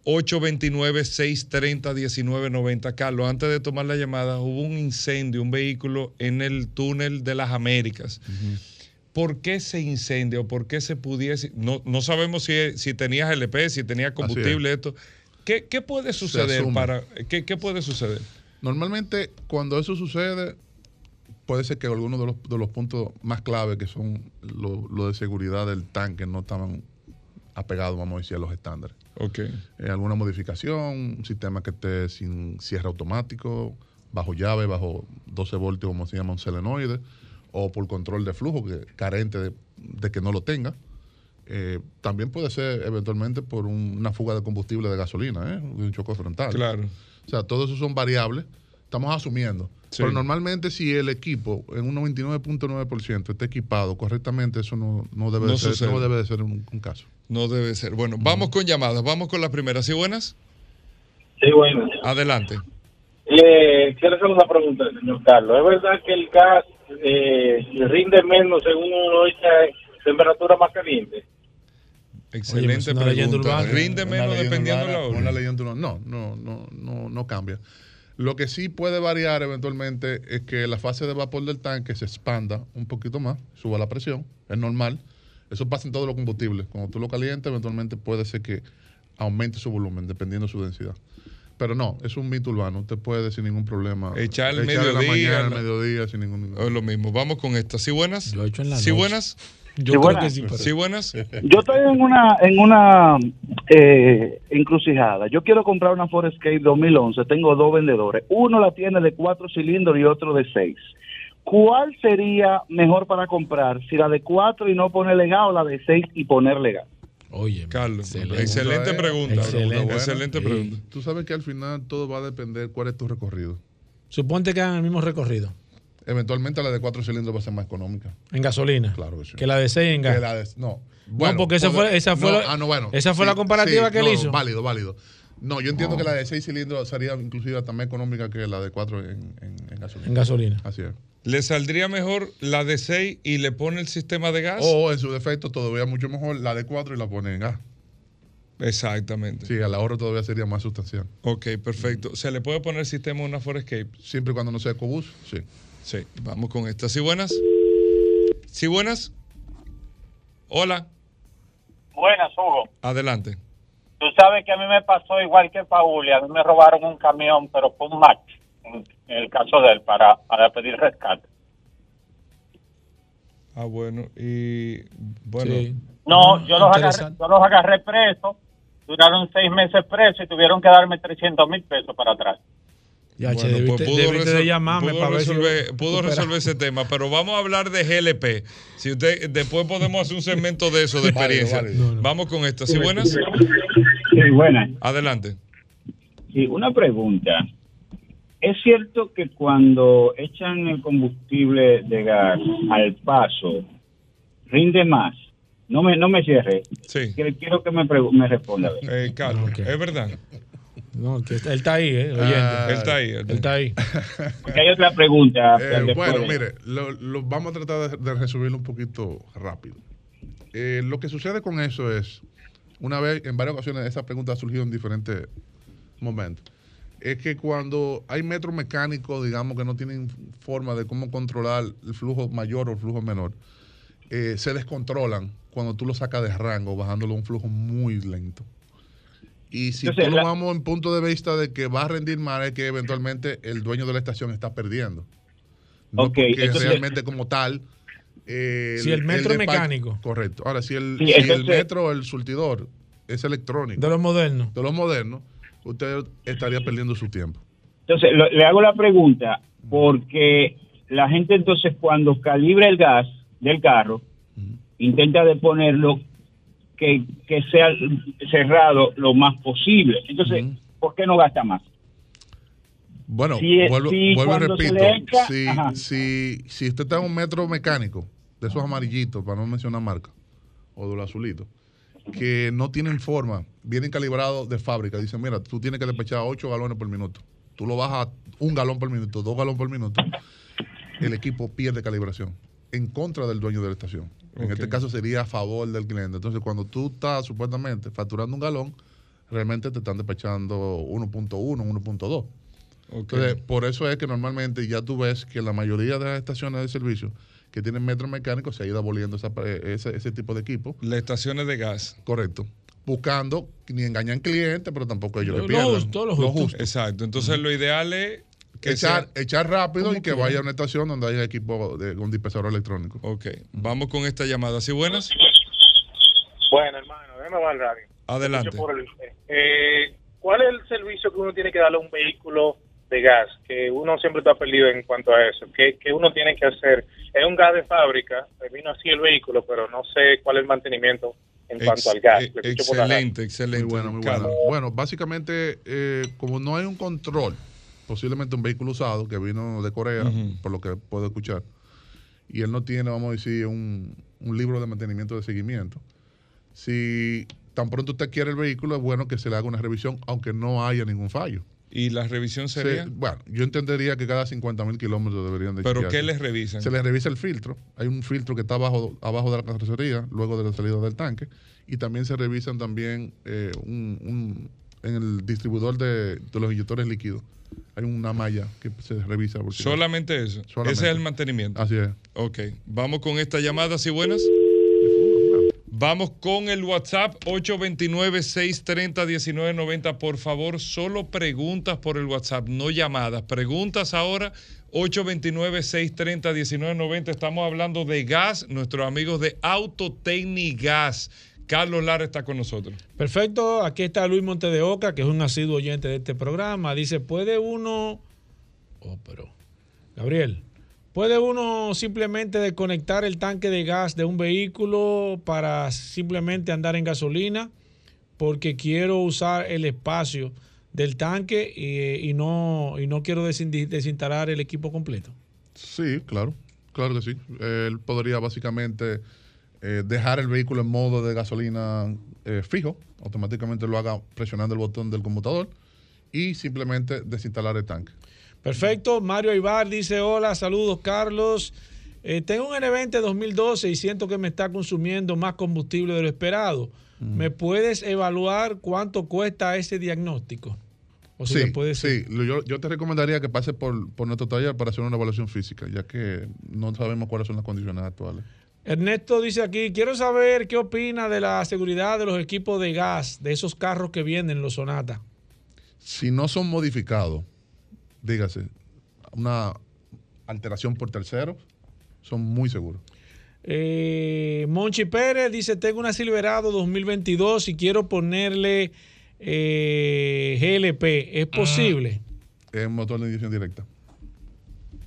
829-630-1990. Carlos, antes de tomar la llamada, hubo un incendio, un vehículo en el túnel de las Américas. ¿Por qué se incendia o por qué se pudiese? No, no sabemos si, si tenía GLP, si tenía combustible, esto. ¿Qué, puede suceder para ¿qué, ¿Qué puede suceder? Normalmente, cuando eso sucede, puede ser que algunos de los, de los puntos más claves, que son lo, de seguridad del tanque, no estaban apegados, vamos a decir, a los estándares. Ok. Eh, alguna modificación, un sistema que esté sin cierre automático, bajo llave, bajo 12 voltios, como se llama un selenoide, o por control de flujo, que carente de, que no lo tenga. Eh, también puede ser eventualmente por una fuga de combustible de gasolina, ¿eh? un choque frontal. Claro. O sea, todo eso son variables. Estamos asumiendo. Pero normalmente si el equipo en un 99.9% está equipado correctamente, eso no, debe, de ser, no debe de ser un, caso. No debe ser. Bueno, vamos con llamadas. Vamos con las primeras. ¿Sí buenas? Sí, buenas. Adelante. Eh, quiero hacer una pregunta, señor Carlos. ¿Es verdad que el gas eh, rinde menos según uno dice temperatura más caliente? Excelente pregunta. ¿Rinde menos dependiendo de la hora? No, no, no, no, no cambia. Lo que sí puede variar eventualmente es que la fase de vapor del tanque se expanda un poquito más, suba la presión, es normal. Eso pasa en todos los combustibles. Cuando tú lo calientas, eventualmente puede ser que aumente su volumen, dependiendo de su densidad. Pero no, es un mito urbano. Usted puede sin ningún problema. Echar el mediodía. el mediodía sin ningún. Es lo mismo. Vamos con esta. ¿Sí buenas? Lo he hecho en la ¿Sí buenas? Yo creo que sí. Sí, buenas. Yo estoy en una en una eh, encrucijada. Yo quiero comprar una Escape 2011. Tengo dos vendedores. Uno la tiene de cuatro cilindros y otro de seis. ¿Cuál sería mejor para comprar? Si la de cuatro y no ponerle gas o la de seis y ponerle gas. Oye, Carlos, excelente, pregunta. Excelente, pregunta. Tú sabes que al final todo va a depender cuál es tu recorrido. Suponte que hagan el mismo recorrido. Eventualmente la de cuatro cilindros va a ser más económica. ¿En gasolina? Claro que sí. Que la de seis en gas. no. Bueno, porque esa fue, esa fue, la, ah, esa fue la comparativa que él hizo. Válido, válido. No, yo entiendo que la de seis cilindros sería inclusive también económica que la de cuatro en, gasolina. En gasolina. Así es. ¿Le saldría mejor la de 6 y le pone el sistema de gas? O en su defecto todavía mucho mejor la de 4 y la pone en gas. Exactamente. Sí, el ahorro todavía sería más sustancial. Ok, perfecto. ¿Se le puede poner el sistema una Forescape? Siempre y cuando no sea EcoBoost, sí. Sí, vamos con esta. ¿Sí buenas? ¿Sí buenas? Hola, Buenas, Hugo. adelante. Tú sabes que a mí me pasó igual que Paul y a mí me robaron un camión, pero fue un match, en el caso de él, para, para pedir rescate. Ah, bueno, y bueno, Sí. No, yo los, agarré, yo los agarré presos, duraron seis meses presos y tuvieron que darme 300 mil pesos para atrás. Ya, che, bueno, debiste, pues pudo, debiste de resol- llamarme pudo para ver si resolver, pudo resolver ese tema, pero vamos a hablar de GLP. Si usted después podemos hacer un segmento de eso, de experiencia. válido. No, no. Vamos con esta. ¿Sí buenas? Sí, buenas. Adelante. Sí, una pregunta. ¿Es cierto que cuando echan el combustible de gas al paso, rinde más? No me, no me cierre. Sí. Quiero, que me, me responda. Eh, Carlos, Ok. es verdad. No, que está- él está ahí, ¿eh? Oyente. Ah, Él está ahí. él está ahí. Porque hay otra pregunta. Eh, bueno, mire, lo, lo- vamos a tratar de, de resumirlo un poquito rápido. Eh, lo que sucede con eso es, una vez, en varias ocasiones, esa pregunta ha surgido en diferentes momentos. Es que cuando hay metros mecánicos, digamos, que no tienen forma de cómo controlar el flujo mayor o el flujo menor, eh, se descontrolan cuando tú lo sacas de rango, bajándolo a un flujo muy lento. Y si Entonces, tú lo la- vamos en punto de vista de que va a rendir más, es que eventualmente el dueño de la estación está perdiendo. No porque entonces- realmente como tal. eh, Si el metro es despacho- mecánico. Correcto. Ahora, si el, Sí, si el metro, el surtidor, es electrónico, De los modernos. de los modernos, usted estaría perdiendo su tiempo. Entonces, lo- le hago la pregunta porque la gente entonces cuando calibra el gas del carro, intenta de ponerlo que, que sea cerrado lo más posible. Entonces. ¿por qué no gasta más? Bueno, Si- vuelvo, si vuelvo y repito, echa- si, ajá. si, si usted está en un metro mecánico, de esos amarillitos, para no mencionar marca, o de los azulitos, que no tienen forma, vienen calibrados de fábrica, dicen, mira, tú tienes que despechar 8 galones por minuto, tú lo bajas a un galón por minuto, dos galones por minuto, el equipo pierde calibración en contra del dueño de la estación. En este caso sería a favor del cliente. Entonces, cuando tú estás supuestamente facturando un galón, realmente te están despechando 1.1, 1.2. Ok. Entonces, por eso es que normalmente ya tú ves que la mayoría de las estaciones de servicio que tienen metros mecánicos se ha ido aboliendo esa- eh, ese, ese tipo de equipo. Las estaciones de gas. Correcto. Buscando ni engañan clientes, pero tampoco ellos Lo- le lo pierdan. justo, lo justo. Exacto. Entonces lo ideal es que Echar, sea- echar rápido y que vaya a una estación donde haya equipo de un dispensador electrónico. Ok, vamos con esta llamada. ¿Sí buenas? Bueno, hermano, déjame bajar el radio. Adelante. El- eh, ¿Cuál es el servicio que uno tiene que darle a un vehículo de gas? Que uno siempre está perdido en cuanto a eso. ¿Qué, qué uno tiene que hacer? Es un gas de fábrica, vino así el vehículo, pero no sé cuál es el mantenimiento en Ex- cuanto al gas. eh, excelente, excelente. Muy bueno, muy bueno. Bueno, básicamente, eh, como no hay un control, posiblemente un vehículo usado que vino de Corea, por lo que puedo escuchar, y él no tiene, vamos a decir, un, un libro de mantenimiento de seguimiento. Si tan pronto usted quiere el vehículo, es bueno que se le haga una revisión, aunque no haya ningún fallo. ¿Y la revisión Se- sería? bueno, yo entendería que cada 50 mil kilómetros deberían de ¿Pero qué les revisan? Se le revisa el filtro. Hay un filtro que está abajo, abajo de la carrocería, luego de la salida del tanque. Y también se revisan también eh, un, un- en el distribuidor de, de los inyectores líquidos. Hay una malla que se revisa. por si- Solamente eso. Solamente. Ese es el mantenimiento. Así es. Ok, vamos con esta llamada, ¿sí buenas? Vamos con el WhatsApp 829-630-1990. Por favor, solo preguntas por el WhatsApp, no llamadas. Preguntas ahora, 829-630-1990. Estamos hablando de gas, nuestros amigos de Autotecnigas. Carlos Lara está con nosotros. Perfecto, aquí está Luis Monte de Oca, que es un asiduo oyente de este programa. Dice, ¿puede uno... Oh, pero... Gabriel, ¿puede uno simplemente desconectar el tanque de gas de un vehículo para simplemente andar en gasolina? Porque quiero usar el espacio del tanque y, y no, y no quiero desin- desinstalar el equipo completo. Sí, claro. Claro que sí. Él podría básicamente eh, dejar el vehículo en modo de gasolina eh, fijo. Automáticamente lo haga presionando el botón del computador y simplemente desinstalar el tanque. Perfecto. Mario Ibar dice: Hola, saludos, Carlos. Eh, tengo un N20 2012 y siento que me está consumiendo más combustible de lo esperado. Mm. ¿Me puedes evaluar cuánto cuesta ese diagnóstico? O si sí, me puedes sí. Yo te recomendaría que pases por, por nuestro taller para hacer una evaluación física, ya que no sabemos cuáles son las condiciones actuales. Ernesto dice aquí, quiero saber qué opina de la seguridad de los equipos de gas, de esos carros que vienen, los Sonata. Si no son modificados, dígase, una alteración por terceros, son muy seguros. Eh, Monchi Pérez dice, tengo una Silverado 2022 y quiero ponerle eh, GLP. ¿Es posible? Es motor de inyección directa.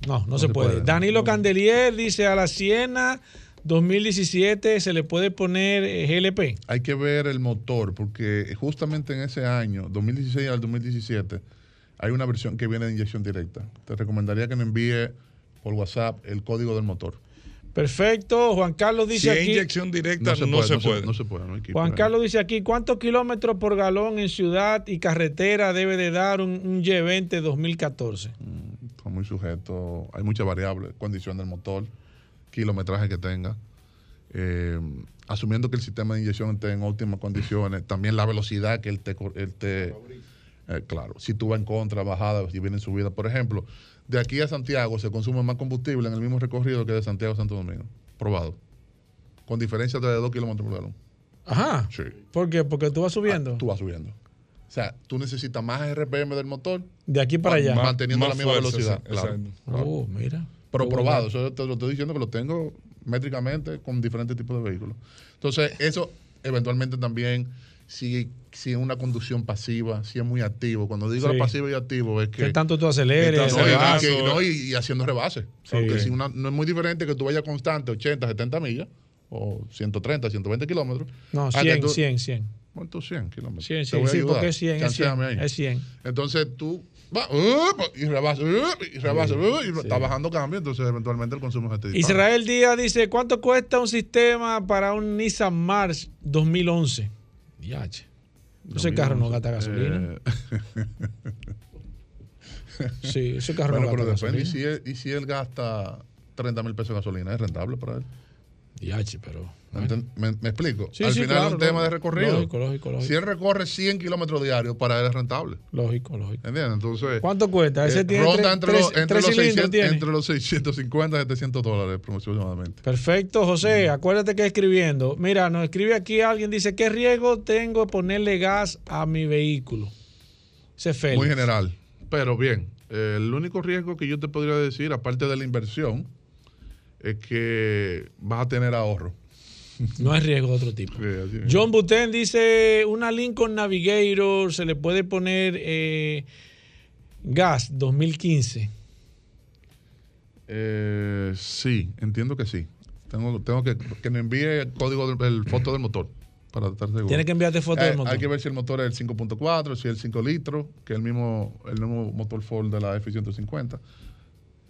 No, no, se, puede. Danilo Candelier dice, a la Siena 2017 se le puede poner eh, GLP. Hay que ver el motor, porque justamente en ese año, 2016 al 2017, hay una versión que viene de inyección directa. Te recomendaría que me envíe por WhatsApp el código del motor. Perfecto. Juan Carlos Si dice es aquí... inyección directa, no se, puede. No se puede, no hay que ir Juan. Carlos dice aquí, ¿cuántos kilómetros por galón en ciudad y carretera debe de dar un, un Y20 2014? Está muy sujeto, hay muchas variables, condición del motor, kilometraje que tenga, eh, asumiendo que el sistema de inyección esté en óptimas condiciones, también la velocidad que él te... cor- él te eh, claro, si tú vas en contra, bajada, si viene en subida, por ejemplo, de aquí a Santiago se consume más combustible en el mismo recorrido que de Santiago a Santo Domingo, probado, con diferencia de 2 kilómetros por galón. Ajá. Sí. ¿Por qué? Porque tú vas subiendo. Ah, tú vas subiendo. O sea, tú necesitas más RPM del motor De aquí para allá. Más- manteniendo más la misma fuerza, velocidad. sí, claro, exacto. claro. Oh, mira. Pero probado, eso te lo estoy diciendo que lo tengo métricamente con diferentes tipos de vehículos. Entonces, eso eventualmente también, si, si es una conducción pasiva, si es muy activo. Cuando digo Sí. la pasiva y activo es que... ¿Qué tanto tú aceleres? No, y- que- no, y- y haciendo rebase. Porque si una- no es muy diferente que tú vayas constante 80, 70 millas, o 130, 120 kilómetros. No, a que 100, tú- 100, 100. ¿Cuánto? 100 kilómetros. 100, Te 100. voy a Sí, porque es 100, es 100. Chanceame ahí. Es 100. Entonces tú vas up, y rebasa, up, y rebasa, up, y está bajando cambio, entonces eventualmente el consumo se te dispara. Israel Díaz dice, ¿cuánto cuesta un sistema para un Nissan March 2011? Yache. Ese carro no gasta gasolina. Eh, (laughs) Sí, ese carro bueno, no pero gasta depende. ¿Y gasolina. si, él, y si él gasta 30 mil pesos de gasolina, ¿es rentable para él? Yache, pero... ¿Me, enten- me- me explico? Sí, Al sí, final claro, es un tema lógico. de recorrido. Lógico, lógico, lógico. Si él recorre 100 kilómetros diarios, para él es rentable. Lógico, lógico. ¿Entiendes? Entonces, ¿Cuánto cuesta? Ese eh, tiene ronda tres, entre, tres- los, entre, tres los cilindros 600, tiene. entre los 650 y 700 dólares aproximadamente. Perfecto, José. Acuérdate que escribiendo. Mira, nos escribe aquí alguien, dice, ¿qué riesgo tengo de ponerle gas a mi vehículo? Ese es Félix. Muy general. Pero bien, eh, el único riesgo que yo te podría decir, aparte de la inversión, es que vas a tener ahorro. No es riesgo de otro tipo. Sí. John Buten dice, una Lincoln Navigator se le puede poner eh, gas 2015. Eh, sí, entiendo que sí. Tengo, tengo que que me envíe el código del el foto del motor para estar seguro. Tiene que enviarte foto Eh, del motor. Hay que ver si el motor es el 5.4, si es el 5 litros, que es el mismo, el mismo motor Ford de la F-150.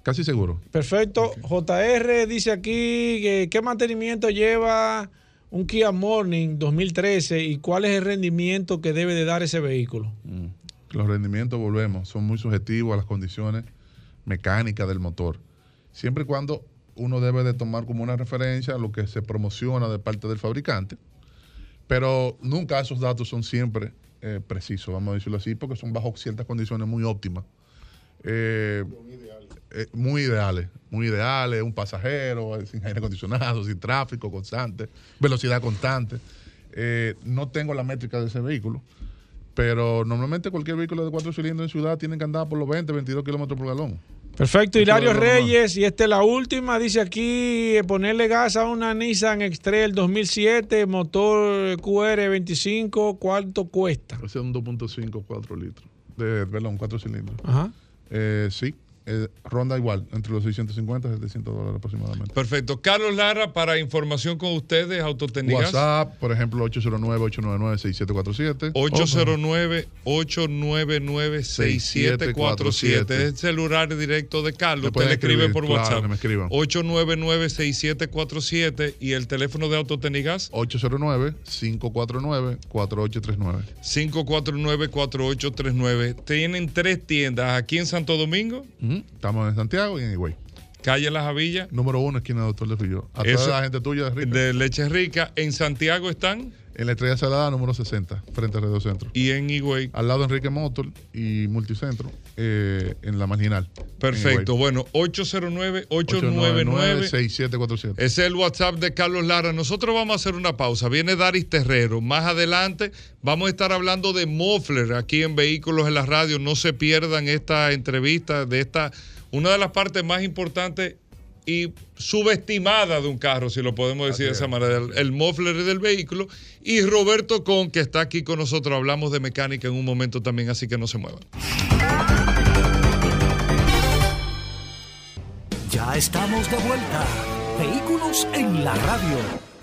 Casi seguro. Perfecto. JR dice aquí que qué mantenimiento lleva un Kia Morning 2013 y cuál es el rendimiento que debe de dar ese vehículo. Los rendimientos, volvemos, son muy subjetivos a las condiciones mecánicas del motor. Siempre y cuando uno debe de tomar como una referencia lo que se promociona de parte del fabricante, pero nunca esos datos son siempre eh, precisos, vamos a decirlo así, porque son bajo ciertas condiciones muy óptimas. Eh, eh, muy ideales, muy ideales, un pasajero, sin aire acondicionado, sin tráfico constante, velocidad constante. Eh, no tengo la métrica de ese vehículo, pero normalmente cualquier vehículo de cuatro cilindros en ciudad tiene que andar por los 20, 22 kilómetros por galón. Perfecto, Hilario. Reyes, y esta es la última, dice aquí, eh, ponerle gas a una Nissan X-Trail 2007, motor QR25, ¿cuánto cuesta? Ese es un 2.5, 4 litros, de, perdón, 4 cilindros. Ajá. Eh, sí, eh, ronda igual, entre los 650 y 700 dólares aproximadamente. Perfecto. Carlos Lara, para información con ustedes, Autotécnicas. WhatsApp, por ejemplo, 809-899-6747. 809-899-6747. Es el celular directo de Carlos. Usted le escribe por claro, WhatsApp. que me escriban. 899-6747 y el teléfono de Autotécnicas 809-549-4839. 549-4839. Tienen tres tiendas aquí en Santo Domingo. Estamos en Santiago y en Higüey. calle Las Avillas. Número uno, esquina Doctor de Río. A toda la gente tuya de Rica. De Leche Rica. En Santiago están. En la Estrella Salada, número 60, frente al Radio Centro. Y en Higüey. Al lado de Enrique Motor y Multicentro, eh, en la marginal. Perfecto. Bueno, 809-899-6747. Es el WhatsApp de Carlos Lara. Nosotros vamos a hacer una pausa. Viene Daris Terrero. Más adelante vamos a estar hablando de Mofler aquí en Vehículos en la Radio. No se pierdan esta entrevista de esta, una de las partes más importantes y subestimada de un carro, si lo podemos decir de esa manera, el, el muffler del vehículo. Y Roberto Con, que está aquí con nosotros, hablamos de mecánica en un momento también, así que no se muevan. Ya estamos de vuelta. Vehículos en la radio.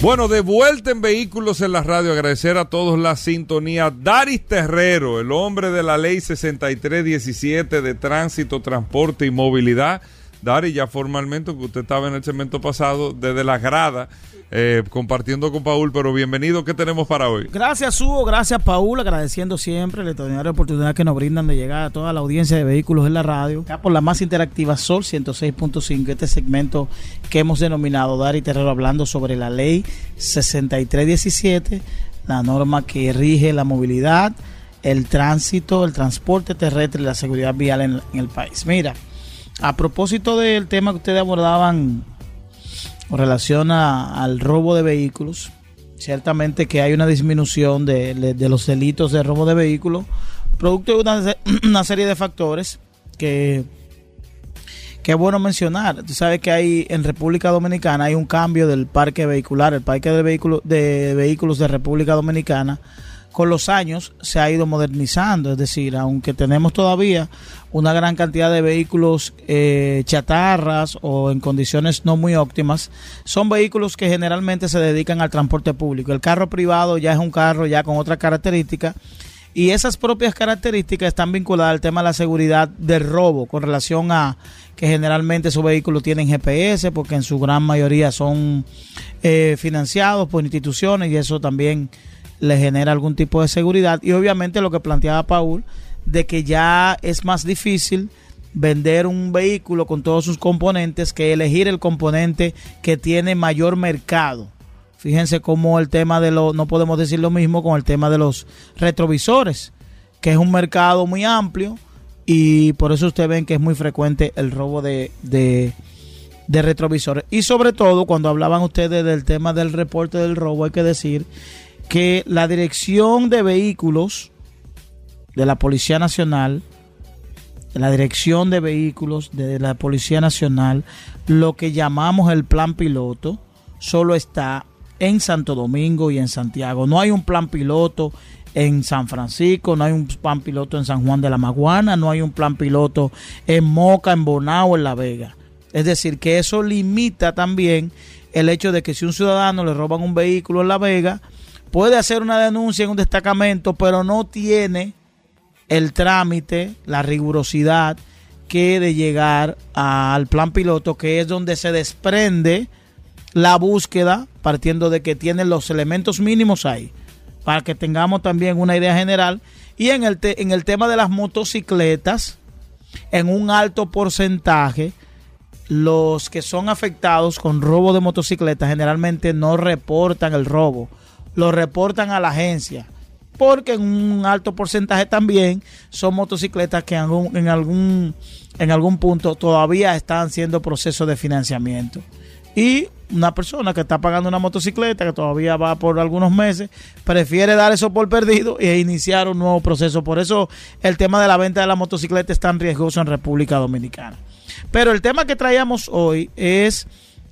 Bueno, de vuelta en Vehículos en la Radio, agradecer a todos la sintonía. Daris Terrero, el hombre de la ley 6317 de tránsito, transporte y movilidad. Daris, ya formalmente, que usted estaba en el segmento pasado, desde la grada, eh, compartiendo con Paul, pero bienvenido, ¿qué tenemos para hoy? Gracias, Hugo, gracias, Paul, agradeciendo siempre la extraordinaria oportunidad que nos brindan de llegar a toda la audiencia de vehículos en la radio, acá por la más interactiva Sol 106.5, este segmento que hemos denominado Dar y Terrero, hablando sobre la ley 6317, la norma que rige la movilidad, el tránsito, el transporte terrestre y la seguridad vial en, en el país. Mira, a propósito del tema que ustedes abordaban con relación a, al robo de vehículos, ciertamente que hay una disminución de, de, los delitos de robo de vehículos, producto de una, (clears throat) una, serie de factores que, que es bueno mencionar. Tú sabes que hay en República Dominicana hay un cambio del parque vehicular, el parque de, vehículo, de vehículos de República Dominicana con los años se ha ido modernizando, es decir, aunque tenemos todavía una gran cantidad de vehículos eh, chatarras o en condiciones no muy óptimas, son vehículos que generalmente se dedican al transporte público. El carro privado ya es un carro ya con otras características y esas propias características están vinculadas al tema de la seguridad del robo con relación a que generalmente esos vehículos tienen GPS porque en su gran mayoría son eh, financiados por instituciones y eso también le genera algún tipo de seguridad y obviamente lo que planteaba Paul de que ya es más difícil vender un vehículo con todos sus componentes que elegir el componente que tiene mayor mercado. Fíjense cómo el tema de los, no podemos decir lo mismo con el tema de los retrovisores, que es un mercado muy amplio y por eso ustedes ven que es muy frecuente el robo de, de, de retrovisores. Y sobre todo cuando hablaban ustedes del tema del reporte del robo, hay que decir que la dirección de vehículos de la Policía Nacional, la dirección de vehículos de la Policía Nacional, lo que llamamos el plan piloto, solo está en Santo Domingo y en Santiago. No hay un plan piloto en San Francisco, no hay un plan piloto en San Juan de la Maguana, no hay un plan piloto en Moca, en Bonao, en La Vega. Es decir, que eso limita también el hecho de que si un ciudadano le roban un vehículo en La Vega, puede hacer una denuncia en un destacamento, pero no tiene el trámite, la rigurosidad que de llegar al plan piloto, que es donde se desprende la búsqueda, partiendo de que tiene los elementos mínimos ahí, para que tengamos también una idea general. Y en el, en el tema de las motocicletas, en un alto porcentaje, los que son afectados con robo de motocicletas generalmente no reportan el robo lo reportan a la agencia. Porque en un alto porcentaje también son motocicletas que en algún, en algún, en algún punto todavía están haciendo proceso de financiamiento. Y una persona que está pagando una motocicleta que todavía va por algunos meses, prefiere dar eso por perdido e iniciar un nuevo proceso. Por eso el tema de la venta de la motocicleta es tan riesgoso en República Dominicana. Pero el tema que traíamos hoy es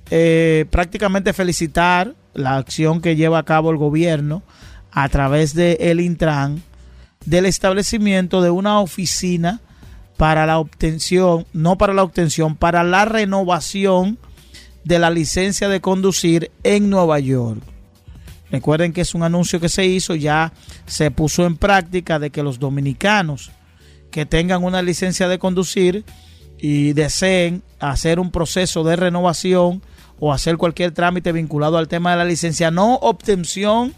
eh, prácticamente felicitar la acción que lleva a cabo el gobierno a través de el Intran del establecimiento de una oficina para la obtención, no para la obtención, para la renovación de la licencia de conducir en Nueva York. Recuerden que es un anuncio que se hizo, ya se puso en práctica de que los dominicanos que tengan una licencia de conducir y deseen hacer un proceso de renovación o hacer cualquier trámite vinculado al tema de la licencia, no obtención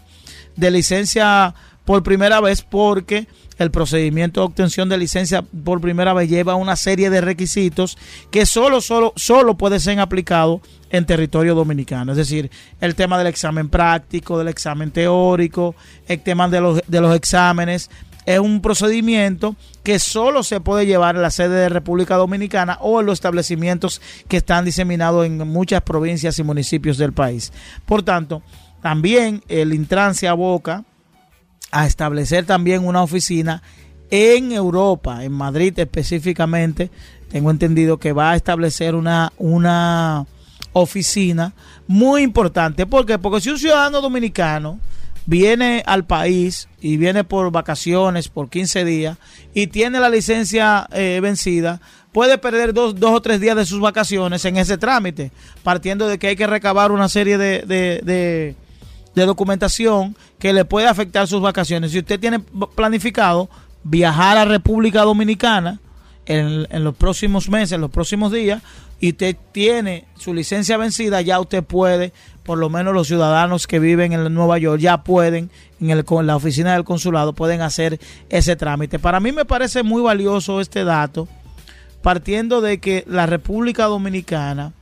de licencia por primera vez porque el procedimiento de obtención de licencia por primera vez lleva una serie de requisitos que solo, solo, solo puede ser aplicado en territorio dominicano. Es decir, el tema del examen práctico, del examen teórico, el tema de los, de los exámenes. Es un procedimiento que solo se puede llevar en la sede de República Dominicana o en los establecimientos que están diseminados en muchas provincias y municipios del país. Por tanto, también el Intran se aboca a establecer también una oficina en Europa, en Madrid específicamente. Tengo entendido que va a establecer una, una oficina muy importante. ¿Por qué? Porque si un ciudadano dominicano viene al país y viene por vacaciones por 15 días y tiene la licencia eh, vencida, puede perder dos, dos, o tres días de sus vacaciones en ese trámite, partiendo de que hay que recabar una serie de, de de documentación que le puede afectar sus vacaciones. Si usted tiene planificado viajar a República Dominicana en, en, los próximos meses, en los próximos días, y usted tiene su licencia vencida, ya usted puede, por lo menos los ciudadanos que viven en Nueva York, ya pueden, en, la oficina del consulado, pueden hacer ese trámite. Para mí me parece muy valioso este dato, partiendo de que la República Dominicana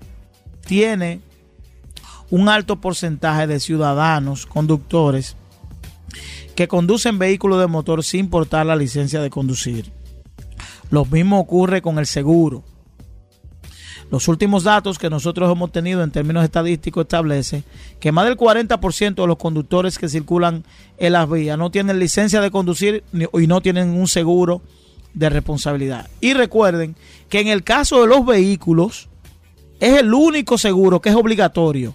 tiene un alto porcentaje de ciudadanos, conductores, que conducen vehículos de motor sin portar la licencia de conducir. Lo mismo ocurre con el seguro. Los últimos datos que nosotros hemos tenido en términos estadísticos establece que más del 40% de los conductores que circulan en las vías no tienen licencia de conducir y no tienen un seguro de responsabilidad. Y recuerden que en el caso de los vehículos es el único seguro que es obligatorio.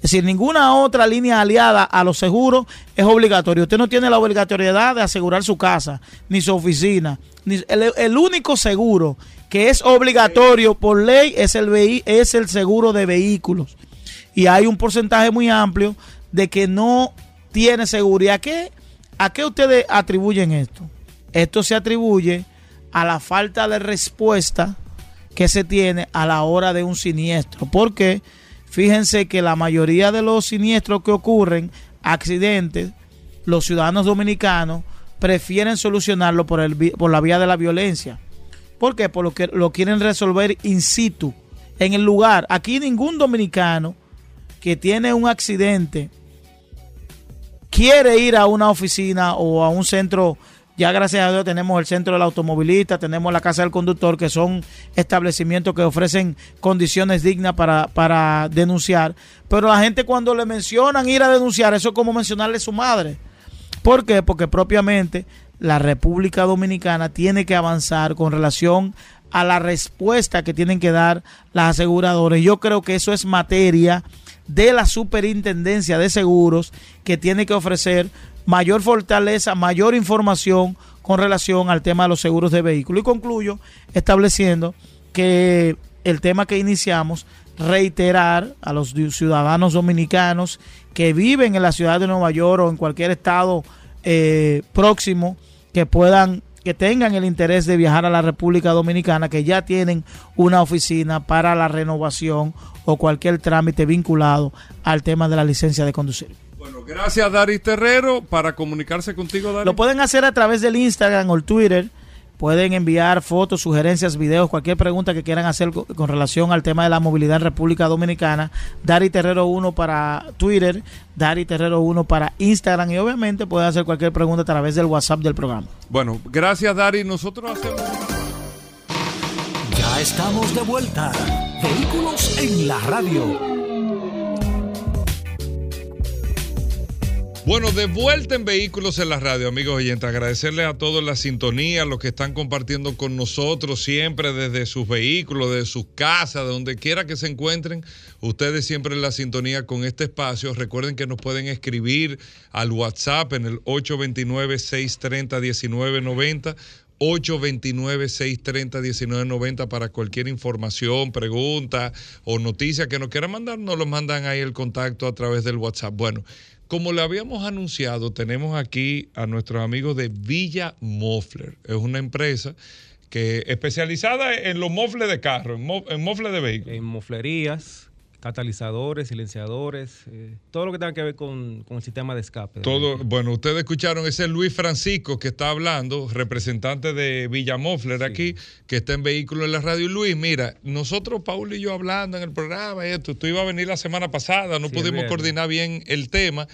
Es decir, ninguna otra línea aliada a los seguros es obligatorio. Usted no tiene la obligatoriedad de asegurar su casa, ni su oficina. Ni, el, único seguro que es obligatorio por ley es el, es el seguro de vehículos. Y hay un porcentaje muy amplio de que no tiene seguridad. ¿A qué, ¿A qué ustedes atribuyen esto? Esto se atribuye a la falta de respuesta que se tiene a la hora de un siniestro. ¿Por qué? Porque Fíjense que la mayoría de los siniestros que ocurren, accidentes, los ciudadanos dominicanos prefieren solucionarlo por, el, por la vía de la violencia. ¿Por qué? Porque lo quieren resolver in situ, en el lugar. Aquí ningún dominicano que tiene un accidente quiere ir a una oficina o a un centro ya gracias a Dios tenemos el centro del automovilista, tenemos la casa del conductor, que son establecimientos que ofrecen condiciones dignas para, para denunciar. Pero la gente cuando le mencionan ir a denunciar, eso es como mencionarle a su madre. ¿Por qué? Porque propiamente la República Dominicana tiene que avanzar con relación a la respuesta que tienen que dar las aseguradoras. Yo creo que eso es materia de la superintendencia de seguros que tiene que ofrecer mayor fortaleza, mayor información con relación al tema de los seguros de vehículos. Y concluyo estableciendo que el tema que iniciamos, reiterar a los ciudadanos dominicanos que viven en la ciudad de Nueva York o en cualquier estado eh, próximo que puedan que tengan el interés de viajar a la República Dominicana, que ya tienen una oficina para la renovación o cualquier trámite vinculado al tema de la licencia de conducir. Bueno, gracias Dari Terrero. Para comunicarse contigo, Dari. Lo pueden hacer a través del Instagram o el Twitter. Pueden enviar fotos, sugerencias, videos, cualquier pregunta que quieran hacer con relación al tema de la movilidad en República Dominicana. Dari Terrero 1 para Twitter, Dari Terrero 1 para Instagram y obviamente pueden hacer cualquier pregunta a través del WhatsApp del programa. Bueno, gracias Dari. Nosotros hacemos... Ya estamos de vuelta. Vehículos en la radio. Bueno, de vuelta en Vehículos en la Radio, amigos oyentes. Agradecerles a todos la sintonía, los que están compartiendo con nosotros siempre desde sus vehículos, desde sus casas, de donde quiera que se encuentren. Ustedes siempre en la sintonía con este espacio. Recuerden que nos pueden escribir al WhatsApp en el 829-630-1990. 829-630-1990 para cualquier información, pregunta o noticia que nos quieran mandar, nos lo mandan ahí el contacto a través del WhatsApp. Bueno, como le habíamos anunciado, tenemos aquí a nuestros amigos de Villa Mofler. Es una empresa que especializada en los mofles de carro, en, mo, en mofles de vehículos. En moflerías, catalizadores, silenciadores, eh, todo lo que tenga que ver con, con el sistema de escape. Todo, bueno, ustedes escucharon, ese es Luis Francisco que está hablando, representante de Villamofler aquí, que está en vehículo en la radio. Luis, mira, nosotros, Paul y yo hablando en el programa, esto, tú ibas a venir la semana pasada, no Sí, pudimos coordinar bien el tema,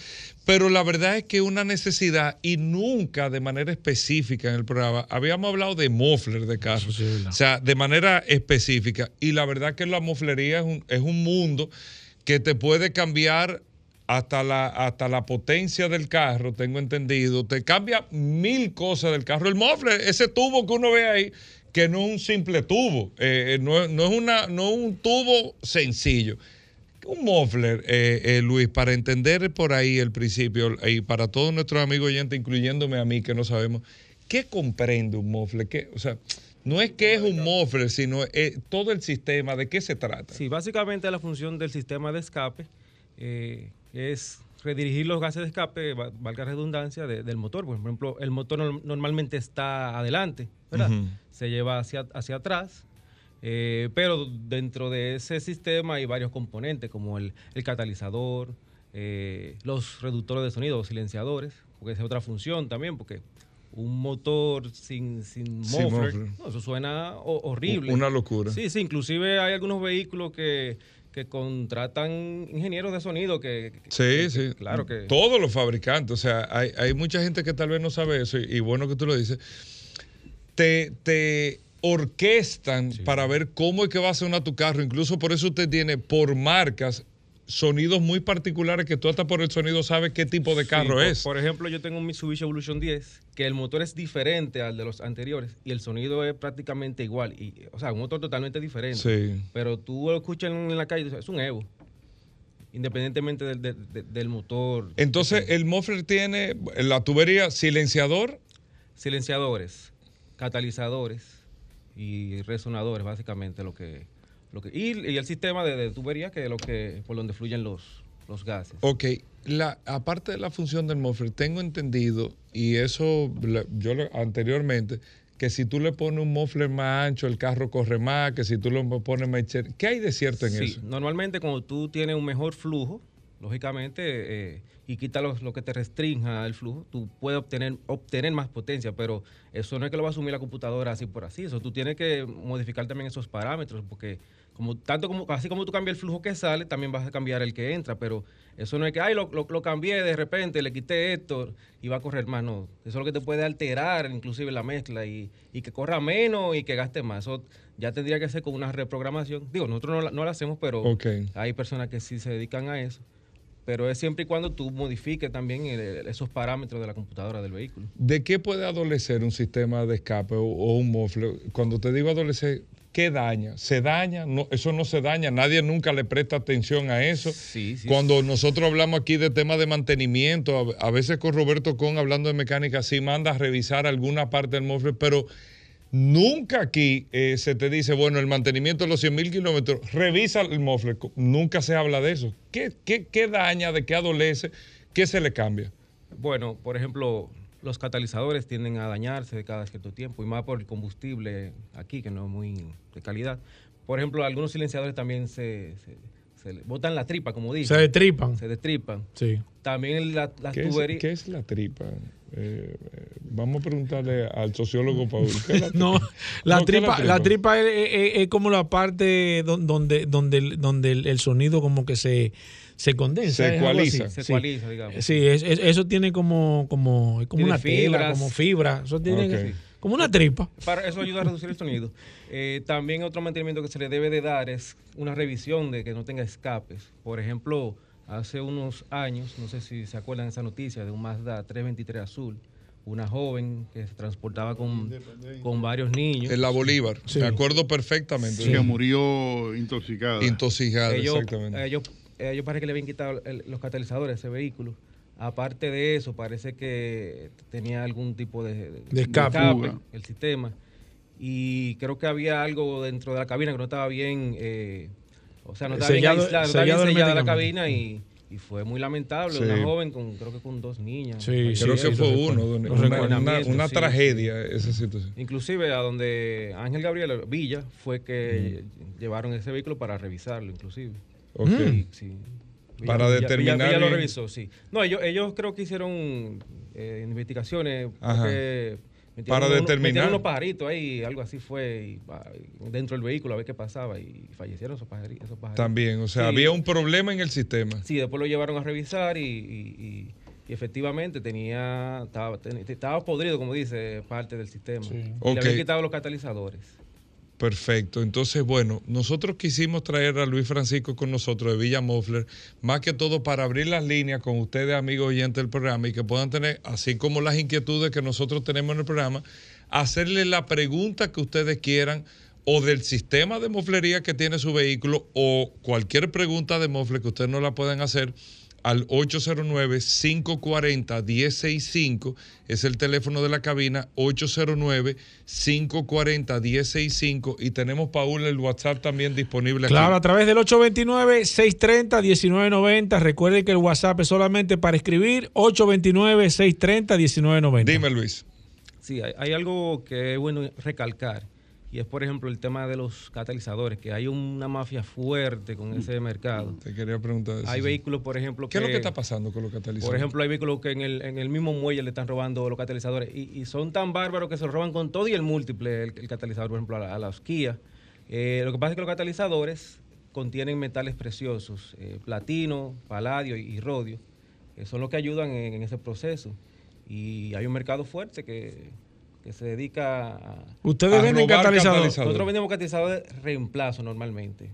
pero la verdad es que una necesidad y nunca de manera específica en el programa, habíamos hablado de Mofler de carros, o sea, de manera específica, y la verdad que la moflería es un, es un mundo que te puede cambiar hasta la, hasta la potencia del carro, tengo entendido, te cambia mil cosas del carro. El muffler, ese tubo que uno ve ahí, que no es un simple tubo, eh, eh, no, es- no es una, no es un tubo sencillo. Un muffler, eh, eh, Luis, para entender por ahí el principio y para todos nuestros amigos oyentes, incluyéndome a mí que no sabemos, ¿qué comprende un muffler? ¿Qué, o sea, no es que es un muffler, sino eh, todo el sistema, ¿de qué se trata? Sí, básicamente la función del sistema de escape eh, es redirigir los gases de escape, va- valga la redundancia, de- del motor. Por ejemplo, el motor norm- normalmente está adelante, ¿verdad? Se lleva hacia, hacia atrás, eh, pero dentro de ese sistema hay varios componentes como el, el catalizador, eh, los reductores de sonido, los silenciadores, porque esa es otra función también, porque un motor sin, sin Sin muffler, muffler. no, eso suena ho- horrible. Una locura. Sí, sí, inclusive hay algunos vehículos que, que contratan ingenieros de sonido que... que- Sí, que- sí. Claro que... Todos los fabricantes. O sea, hay, hay mucha gente que tal vez no sabe eso, y, y bueno que tú lo dices. Te, te orquestan para ver cómo es que va a sonar tu carro. Incluso por eso usted tiene por marcas sonidos muy particulares que tú hasta por el sonido sabes qué tipo de carro es. Por ejemplo, yo tengo un Mitsubishi Evolution 10, que el motor es diferente al de los anteriores y el sonido es prácticamente igual. Y, o sea, un motor totalmente diferente. Sí. Pero tú lo escuchas en, en la calle, es un Evo. Independientemente del- del motor. Entonces, el muffler tiene la tubería silenciador. Silenciadores, catalizadores y resonadores, básicamente lo que... Lo que y, y el sistema de, de tubería, que es lo que, por donde fluyen los, los gases. Ok, la, aparte de la función del muffler, tengo entendido, y eso yo anteriormente, que si tú le pones un muffler más ancho, el carro corre más, que si tú lo pones más ¿Qué hay de cierto en Sí, eso? normalmente cuando tú tienes un mejor flujo, lógicamente, eh, y quita los- lo que te restrinja el flujo, tú puedes obtener, obtener más potencia, pero eso no es que lo va a asumir la computadora así por así, eso tú tienes que modificar también esos parámetros, porque como tanto como así como tú cambias el flujo que sale, también vas a cambiar el que entra, pero eso no es que, ay, lo, lo- lo cambié de repente, le quité esto y va a correr más, no, eso es lo que te puede alterar inclusive la mezcla y, y que corra menos y que gaste más, eso ya tendría que ser con una reprogramación, digo, nosotros no la, no la hacemos, pero hay personas que sí se dedican a eso, pero es siempre y cuando tú modifiques también el- esos parámetros de la computadora del vehículo. ¿De qué puede adolecer un sistema de escape o, o un muffler? Cuando te digo adolecer, ¿qué daña? ¿Se daña? No, eso no se daña, nadie nunca le presta atención a eso. Sí, sí. Cuando nosotros hablamos aquí de temas de mantenimiento, a, a veces con Roberto Con, hablando de mecánica, sí manda a revisar alguna parte del muffler, pero nunca aquí eh, se te dice, bueno, el mantenimiento de los 100 mil kilómetros, revisa el muffler. Nunca se habla de eso. ¿Qué, qué, qué daña? ¿De qué adolece? ¿Qué se le cambia? Bueno, por ejemplo, los catalizadores tienden a dañarse de cada cierto tiempo y más por el combustible aquí, que no es muy de calidad. Por ejemplo, algunos silenciadores también se, se, se le botan la tripa, como dicen. Se destripan. Se destripan. Sí. También la- las ¿Qué es, tuberías. qué es la tripa? Eh, vamos a preguntarle al sociólogo (laughs) Paul. ¿qué es la? No, la No, ¿qué es tripa, la tripa es, es- es como la parte don- donde, donde, el- donde el, el sonido como que se, se condensa. Se ecualiza. Se Sí. digamos. Sí, es- es- eso tiene como, como, es como Tiene una tela, fibras. como fibra. Eso tiene como una tripa. Para eso ayuda a reducir el sonido. Eh, también otro mantenimiento que se le debe de dar es una revisión de que no tenga escapes. Por ejemplo, hace unos años, no sé si se acuerdan de esa noticia, de un Mazda 323 azul, una joven que se transportaba con, con varios niños. En la Bolívar. Sí. Me acuerdo perfectamente. Que murió intoxicada. Intoxicada, ellos, exactamente. ellos, ellos parece que le habían quitado el- los catalizadores a ese vehículo. Aparte de eso, parece que tenía algún tipo de, De escape. Fuga. el sistema. Y creo que había algo dentro de la cabina que no estaba bien, eh, o sea, no estaba Sellado- bien aislada, no estaba bien sellado sellada la cabina y, y fue muy lamentable. Sí. Una joven con, creo que con dos niñas. Sí, Creo que fue uno. Una, una- recuerdo. una- Sí, tragedia esa situación. Inclusive a donde Ángel Gabriel Villa fue que llevaron ese vehículo para revisarlo, inclusive. Ok. Sí, sí. Para Villa- determinar Villa, Villa lo revisó, sí. No, ellos, ellos creo que hicieron eh, investigaciones. Ajá. porque Para uno- determinar. Metieron unos pajaritos ahí, algo así fue, y, dentro del vehículo a ver qué pasaba y fallecieron esos pajari- esos pajaritos. También, o sea, Sí. había un problema en el sistema. Sí, después lo llevaron a revisar y, y- y- y efectivamente tenía estaba, ten- estaba podrido, como dice, parte del sistema. Y Ok. Le habían quitado los catalizadores. Perfecto. Entonces, bueno, nosotros quisimos traer a Luis Francisco con nosotros de Villa Mofler, más que todo para abrir las líneas con ustedes, amigos oyentes del programa, y que puedan tener, así como las inquietudes que nosotros tenemos en el programa, hacerle la pregunta que ustedes quieran o del sistema de moflería que tiene su vehículo o cualquier pregunta de mofle que ustedes no la puedan hacer al 809-540-1065. Es el teléfono de la cabina, 809-540-1065. Y tenemos, Paul, el WhatsApp también disponible Claro, a través del 829-630-1990. Recuerden que el WhatsApp es solamente para escribir. 829-630-1990. Dime, Luis. Sí, hay, hay algo que es bueno recalcar. Y es, por ejemplo, el tema de los catalizadores, que hay una mafia fuerte con ese mercado. Te quería preguntar eso. Hay vehículos, por ejemplo, ¿Qué es lo que está pasando con los catalizadores? Por ejemplo, hay vehículos que en el, en el mismo muelle le están robando los catalizadores y, y son tan bárbaros que se los roban con todo y el múltiple, el, el catalizador, por ejemplo, a, la- a las Kia. Eh, lo que pasa es que los catalizadores contienen metales preciosos, eh, platino, paladio y, y rodio, que son los que ayudan en, en ese proceso. Y hay un mercado fuerte que, que se dedica a... Ustedes A venden robar catalizador. catalizador. Nosotros vendemos catalizadores de reemplazo normalmente.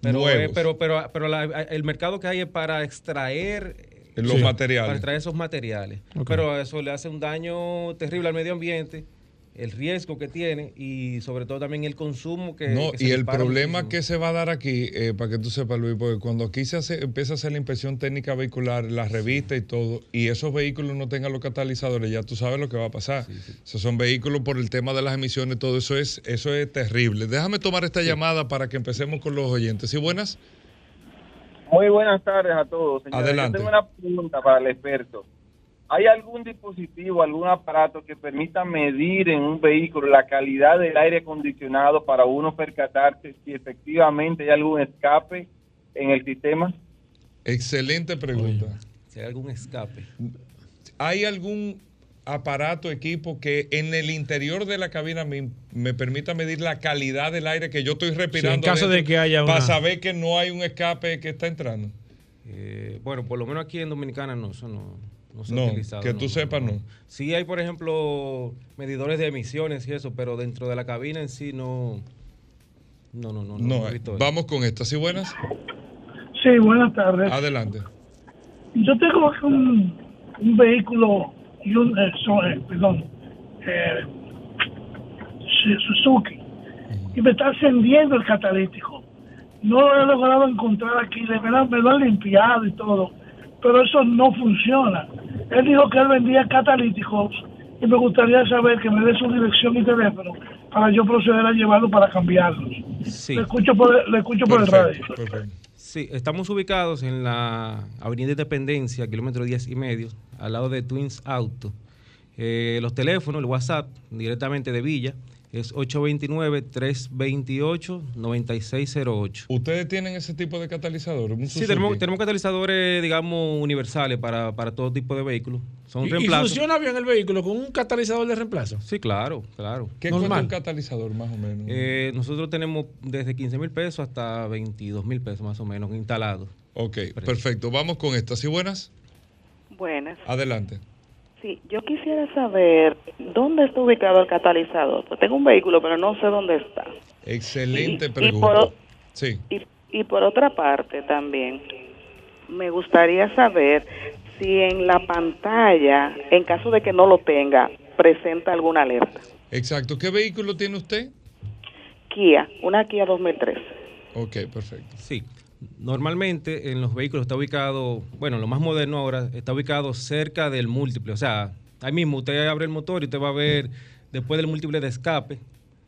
Pero, eh, pero, pero, pero la- el mercado que hay es para extraer Los Sí. materiales. para extraer esos materiales. Pero eso le hace un daño terrible al medio ambiente, el riesgo que tiene y sobre todo también el consumo que... No, que se y el problema que se va a dar aquí, eh, para que tú sepas, Luis, porque cuando aquí se hace, empieza a hacer la inspección técnica vehicular, la revista y todo, y esos vehículos no tengan los catalizadores, ya tú sabes lo que va a pasar. Esos son vehículos por el tema de las emisiones, todo eso es, eso es terrible. Déjame tomar esta llamada para que empecemos con los oyentes. ¿Sí, buenas? Muy buenas tardes a todos. señores. Adelante. Yo tengo una pregunta para el experto. ¿Hay algún dispositivo, algún aparato que permita medir en un vehículo la calidad del aire acondicionado para uno percatarse si efectivamente hay algún escape en el sistema? Excelente pregunta. Si hay algún escape. ¿Hay algún aparato, equipo que en el interior de la cabina me, me permita medir la calidad del aire que yo estoy respirando? en caso de que haya Para una- saber que no hay un escape que está entrando. Eh, bueno, por lo menos aquí en Dominicana no, eso no, no se ha No, utilizado. que tú sepas, no. Sí hay, por ejemplo, medidores de emisiones y eso, pero dentro de la cabina en sí no... No, no, no. No, eh, eso. vamos con esta. ¿Sí, buenas? Sí, buenas tardes. Adelante. Yo tengo aquí un, un vehículo, y un, eh, so- eh, perdón, eh, Su- Suzuki, y me está encendiendo el catalítico. No lo he logrado encontrar aquí, de verdad me lo han limpiado y todo, pero eso no funciona. Él dijo que él vendía catalíticos y me gustaría saber que me dé su dirección y teléfono para yo proceder a llevarlo para cambiarlos. Sí. Le escucho por, el- le escucho por el radio. Perfecto, perfecto. Sí, estamos ubicados en la Avenida Independencia, kilómetro 10 y medio, al lado de Twins Auto. Eh, los teléfonos, el WhatsApp, directamente de Villa, es 829-328-9608. ¿Ustedes tienen ese tipo de catalizador? ¿Un Sí, tenemos, tenemos catalizadores, digamos, universales para, para todo tipo de vehículos. Son ¿Y, y reemplazos. funciona bien el vehículo con un catalizador de reemplazo? Sí, claro, claro. ¿Qué cuesta un catalizador más o menos? Eh, nosotros tenemos desde 15 mil pesos hasta 22 mil pesos más o menos instalados. ok, perfecto. Vamos con esta. ¿Sí, buenas? Buenas. Adelante. Sí, yo quisiera saber dónde está ubicado el catalizador. Pues tengo un vehículo, pero no sé dónde está. Excelente Y- y pregunta. por Sí. Y, y por otra parte también, me gustaría saber si en la pantalla, en caso de que no lo tenga, presenta alguna alerta. Exacto. ¿Qué vehículo tiene usted? Kia, una Kia 2003. Ok, perfecto. Sí. Normalmente en los vehículos está ubicado, bueno, lo más moderno ahora, está ubicado cerca del múltiple. O sea, ahí mismo usted abre el motor y usted va a ver después del múltiple de escape.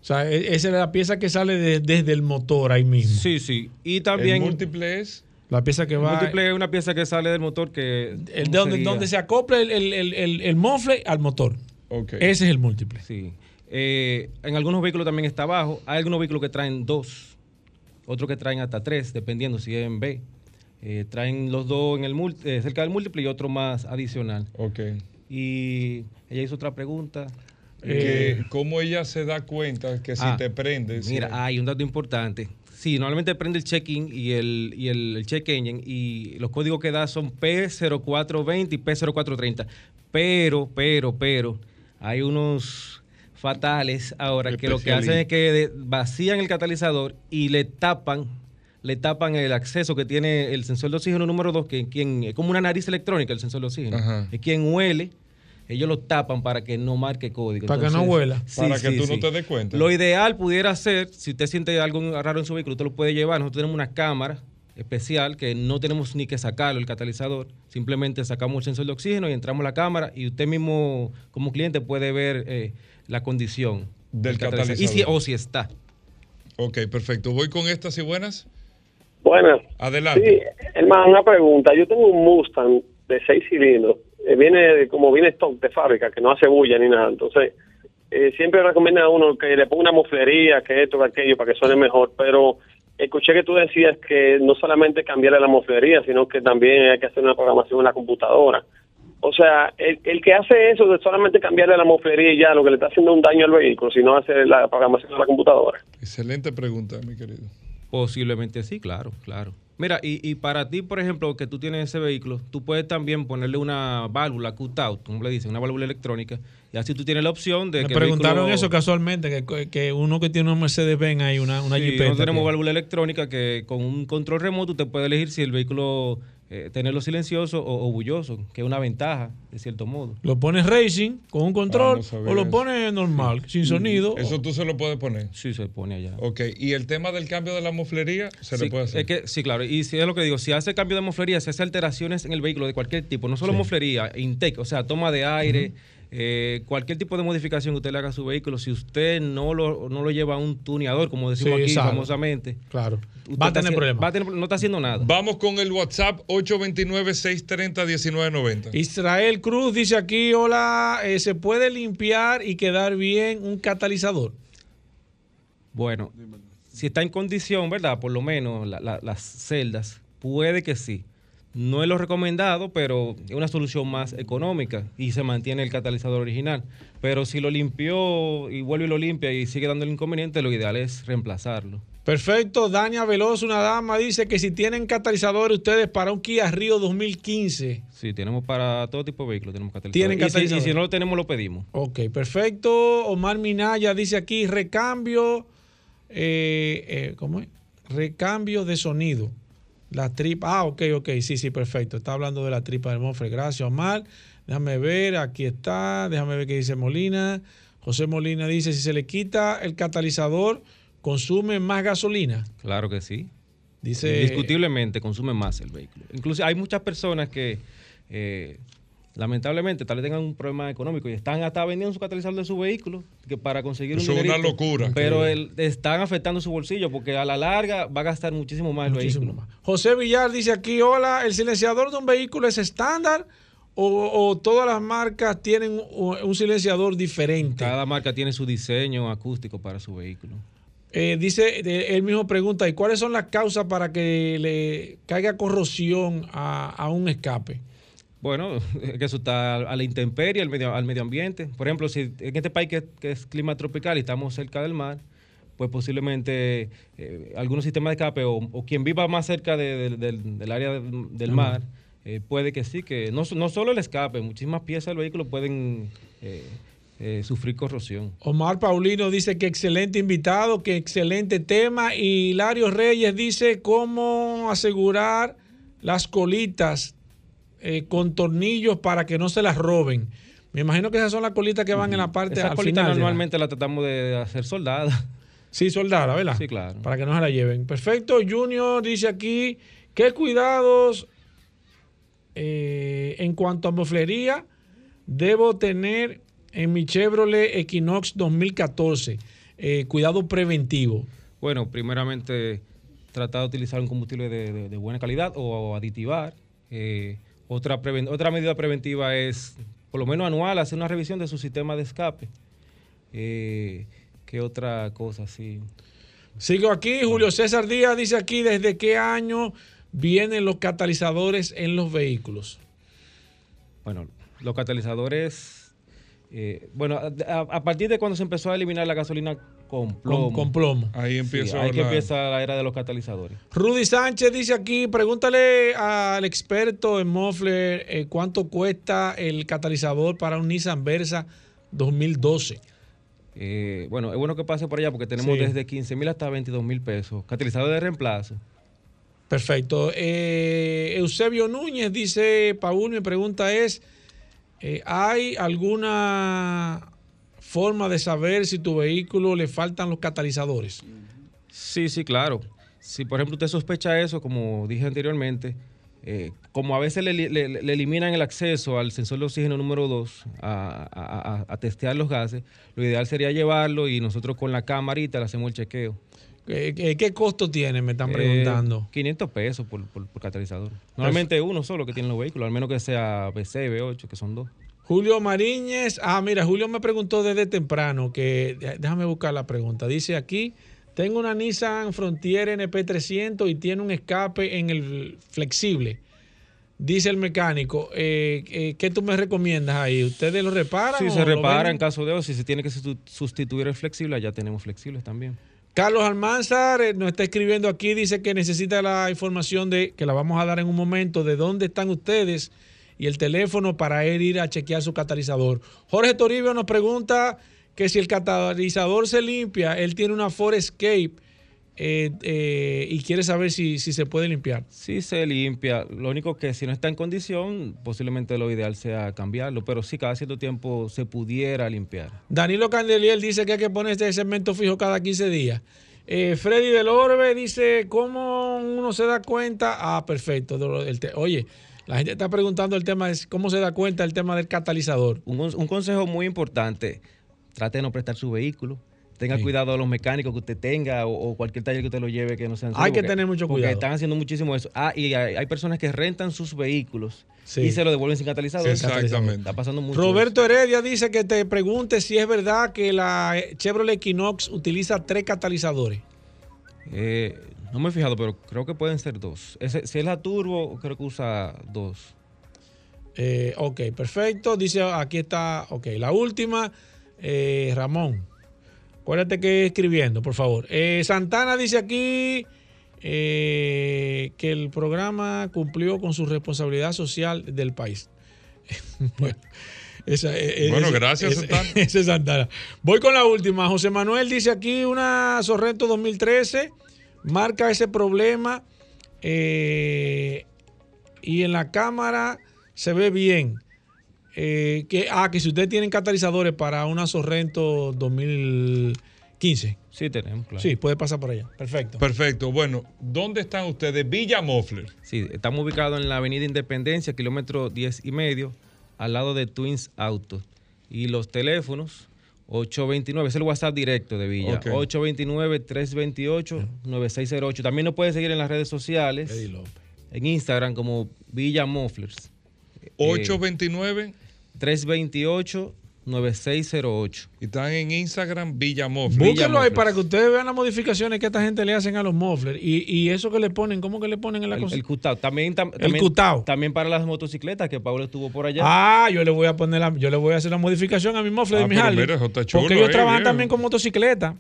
O sea, e- esa es la pieza que sale de- desde el motor ahí mismo. Sí, sí. Y también... ¿El múltiple es? La pieza que el va... múltiple es una pieza que sale del motor que... el ¿cómo de donde, donde se acopla el, el, el, el- el mofle al motor. Ok. Ese es el múltiple. Sí. Eh, en algunos vehículos también está abajo. Hay algunos vehículos que traen dos. Otros que traen hasta tres, dependiendo si es en B. Eh, traen los dos en el eh, cerca del múltiple y otro más adicional. Ok. Y ella hizo otra pregunta. Eh, ¿Cómo ella se da cuenta que si Ah, te prendes? Mira, hay un dato importante. Sí, normalmente prende el check-in y el, y el, el check engine y los códigos que da son P0420 y P0430. Pero, pero, pero, hay unos fatales ahora que lo que hacen es que vacían el catalizador y le tapan le tapan el acceso que tiene el sensor de oxígeno número 2, que quien, es como una nariz electrónica el sensor de oxígeno. Ajá. Es quien huele, ellos lo tapan para que no marque código. Para que no huela. Para que tú no te des cuenta. Lo ideal pudiera ser, si usted siente algo raro en su vehículo, usted lo puede llevar. Nosotros tenemos una cámara especial que no tenemos ni que sacarlo, el catalizador. Simplemente sacamos el sensor de oxígeno y entramos a la cámara y usted mismo como cliente puede ver eh, la condición Del catalizador. Y si, o si está. Ok, perfecto. Voy con estas y buenas. Buenas. Adelante. Sí, hermano, una pregunta. Yo tengo un Mustang de seis cilindros. Eh, viene como viene stock de fábrica, que no hace bulla ni nada. Entonces, eh, siempre recomienda a uno que le ponga una moflería, que esto, que aquello, para que suene mejor. Pero escuché que tú decías que no solamente cambiarle la moflería, sino que también hay que hacer una programación en la computadora. O sea, el, el que hace eso de solamente cambiarle la moflería y ya, lo que le está haciendo un daño al vehículo, si no hace la programación en la computadora. Excelente pregunta, mi querido. Posiblemente sí, claro, claro. Mira, y, y para ti, por ejemplo, que tú tienes ese vehículo, tú puedes también ponerle una válvula cut-out, como le dicen, una válvula electrónica, y así tú tienes la opción de Me que preguntaron vehículo- eso casualmente, que, que uno que tiene una Mercedes-Benz hay una, una Sí, Jeepeta nosotros tenemos que- válvula electrónica que con un control remoto usted puede elegir si el vehículo eh, tenerlo silencioso o, o bulloso, que es una ventaja, de cierto modo. Lo pones racing con un control o lo eso. pones normal, sin sonido. Eso tú se lo puedes poner. Sí, se pone allá. Ok, y el tema del cambio de la moflería se Sí, le puede hacer. es que, sí, claro. Y si es lo que digo, si hace cambio de moflería, si hace alteraciones en el vehículo de cualquier tipo, no solo Sí. moflería, intake, o sea, toma de aire, eh, cualquier tipo de modificación que usted le haga a su vehículo, si usted no lo, no lo lleva a un tuneador, como decimos Sí, aquí sabe. famosamente, Claro. Va a tener problemas. va a tener- no está haciendo nada. Vamos con el WhatsApp 829-630-1990. Israel Cruz dice aquí, hola, eh, ¿se puede limpiar y quedar bien un catalizador? Bueno, si está en condición, ¿verdad? Por lo menos la- la- las celdas, puede que sí. No es lo recomendado, pero es una solución más económica y se mantiene el catalizador original. Pero si lo limpió y vuelve y lo limpia y sigue dando el inconveniente, lo ideal es reemplazarlo. Perfecto, Dania Veloz, una dama, dice que si tienen catalizador ustedes para un Kia Río 2015. Sí, tenemos para todo tipo de vehículos, tenemos catalizador. Tienen Y si- catalizador. Y si, no lo tenemos, lo pedimos. Ok, perfecto. Omar Minaya dice aquí recambio, eh, eh, ¿cómo es? Recambio de sonido. La tripa, ah, ok, ok, sí, sí, perfecto. Está hablando de la tripa del Mofre. Gracias, Omar. Déjame ver, aquí está. Déjame ver qué dice Molina. José Molina dice, si se le quita el catalizador, consume más gasolina. Claro que sí. Dice- Indiscutiblemente consume más el vehículo. Incluso hay muchas personas que eh, lamentablemente tal vez tengan un problema económico y están hasta vendiendo su catalizador de su vehículo que para conseguir Eso un es una locura. Pero el- están afectando su bolsillo porque a la larga va a gastar muchísimo más el vehículo. José Villar dice aquí, hola, ¿el silenciador de un vehículo es estándar o, o todas las marcas tienen un, silenciador diferente? Cada marca tiene su diseño acústico para su vehículo. Eh, dice, él mismo pregunta, ¿y cuáles son las causas para que le caiga corrosión a, a un escape? Bueno, (laughs) es que eso está a la intemperie, al medio, al medio ambiente. Por ejemplo, si en este país que, que es clima tropical y estamos cerca del mar, pues posiblemente eh, algunos sistemas de escape o, o quien viva más cerca de- de- del, del área del, mar, eh, puede que sí, que no, no solo el escape, muchísimas piezas del vehículo pueden eh, eh, sufrir corrosión. Omar Paulino dice que excelente invitado, que excelente tema. Y Hilario Reyes dice cómo asegurar las colitas eh, con tornillos para que no se las roben. Me imagino que esas son las colitas que van en la parte Esas al colitas final. de la- normalmente la tratamos de hacer soldadas. Sí, soldada, ¿verdad? Sí, claro. Para que no se la lleven. Perfecto. Junior dice aquí, ¿qué cuidados eh, en cuanto a moflería debo tener en mi Chevrolet Equinox 2014? Eh, cuidado preventivo. Bueno, primeramente tratar de utilizar un combustible de, de- de buena calidad o, aditivar. Eh, otra, otra medida preventiva es, por lo menos anual, hacer una revisión de su sistema de escape. Eh, ¿Qué otra cosa? Sí. Sigo aquí, Julio César Díaz dice aquí, ¿desde qué año vienen los catalizadores en los vehículos? Bueno, los catalizadores, eh, bueno, a, a partir de cuando se empezó a eliminar la gasolina con plomo. con plomo. Ahí Sí, empieza ahí que empieza la era de los catalizadores. Rudy Sánchez dice aquí, pregúntale al experto en Mofler eh, cuánto cuesta el catalizador para un Nissan Versa 2012. Eh, bueno, es bueno que pase por allá porque tenemos Sí. desde 15 mil hasta 22 mil pesos. Catalizador de reemplazo. Perfecto. Eh, Eusebio Núñez dice, Paul, mi pregunta es, eh, ¿hay alguna forma de saber si tu vehículo le faltan los catalizadores? Sí, sí, claro. Si por ejemplo usted sospecha eso, como dije anteriormente, eh, como a veces le, le- le eliminan el acceso al sensor de oxígeno número 2 a, a- a- a testear los gases, lo ideal sería llevarlo y nosotros con la camarita le hacemos el chequeo. ¿Qué, costo tiene? Me están Eh, preguntando. 500 pesos por, por- por catalizador. Normalmente uno solo que tiene los vehículos, al menos que sea B6, B8, que son dos. Julio Mariñez, ah, mira, Julio me preguntó desde temprano que, déjame buscar la pregunta. Dice aquí, tengo una Nissan Frontier NP300 y tiene un escape en el flexible. Dice el mecánico, eh, eh, ¿qué tú me recomiendas ahí? ¿Ustedes lo reparan? Si o se repara en caso de, o si se tiene que sustituir el flexible, ya tenemos flexibles también. Carlos Almanzar eh, nos está escribiendo aquí, dice que necesita la información de, que la vamos a dar en un momento, de dónde están ustedes y el teléfono para él ir a chequear su catalizador. Jorge Toribio nos pregunta que si el catalizador se limpia, él tiene una Ford Escape eh, eh, y quiere saber si, si se puede limpiar. Sí se limpia, lo único que si no está en condición, posiblemente lo ideal sea cambiarlo, pero sí cada cierto tiempo se pudiera limpiar. Danilo Candeliel dice que hay que poner este segmento fijo cada 15 días. Eh, Freddy del Orbe dice, ¿cómo uno se da cuenta? Ah, perfecto. Oye, la gente está preguntando el tema de cómo se da cuenta el tema del catalizador. Un, un consejo muy importante, trate de no prestar su vehículo. Tenga Sí. cuidado a los mecánicos que usted tenga o, o cualquier taller que usted lo lleve que no sean Hay que tener mucho Porque cuidado. están haciendo muchísimo eso. Ah, y hay, hay personas que rentan sus vehículos Sí. y se lo devuelven sin catalizador. Exactamente. Está pasando mucho. Roberto Heredia dice que te pregunte si es verdad que la Chevrolet Equinox utiliza tres catalizadores. Eh, no me he fijado, pero creo que pueden ser dos. Ese- si es la turbo, creo que usa dos. Eh, ok, perfecto. Dice, aquí está, ok, la última, eh, Ramón. Acuérdate que escribiendo, por favor. Eh, Santana dice aquí eh, que el programa cumplió con su responsabilidad social del país. (laughs) bueno, esa- eh, Bueno, ese- gracias, ese- Santana. (laughs) ese es Santana. Voy con la última. José Manuel dice aquí una Sorrento 2013, marca ese problema eh, y en la cámara se ve bien. Eh, que, ah, que si ustedes tienen catalizadores para una Sorrento 2015. Sí, tenemos, claro. Sí, puede pasar por allá. Perfecto. Perfecto. Bueno, ¿dónde están ustedes? Villa Mofler. Sí, estamos ubicados en la Avenida Independencia, kilómetro 10 y medio, al lado de Twins Auto. Y los teléfonos, 829, es el WhatsApp directo de Villa. Ok. 829-328-9608. También nos pueden seguir en las redes sociales. En Instagram como Villa Mufflers. Eh, 829 328-9608. Y están en Instagram Villa Mofler. Búsquenlo ahí para que ustedes vean las modificaciones que esta gente le hacen a los mufflers. Y, y eso que le ponen, ¿cómo que le ponen en la El, cosa? el cutao. También, tam- El también, cutao. también para las motocicletas que Pablo estuvo por allá. Ah, yo le voy a poner la, yo le voy a hacer la modificación a mi muffler Ah, de mi pero Harley. mira, eso está chulo Porque ellos ahí, trabajan también con motocicleta.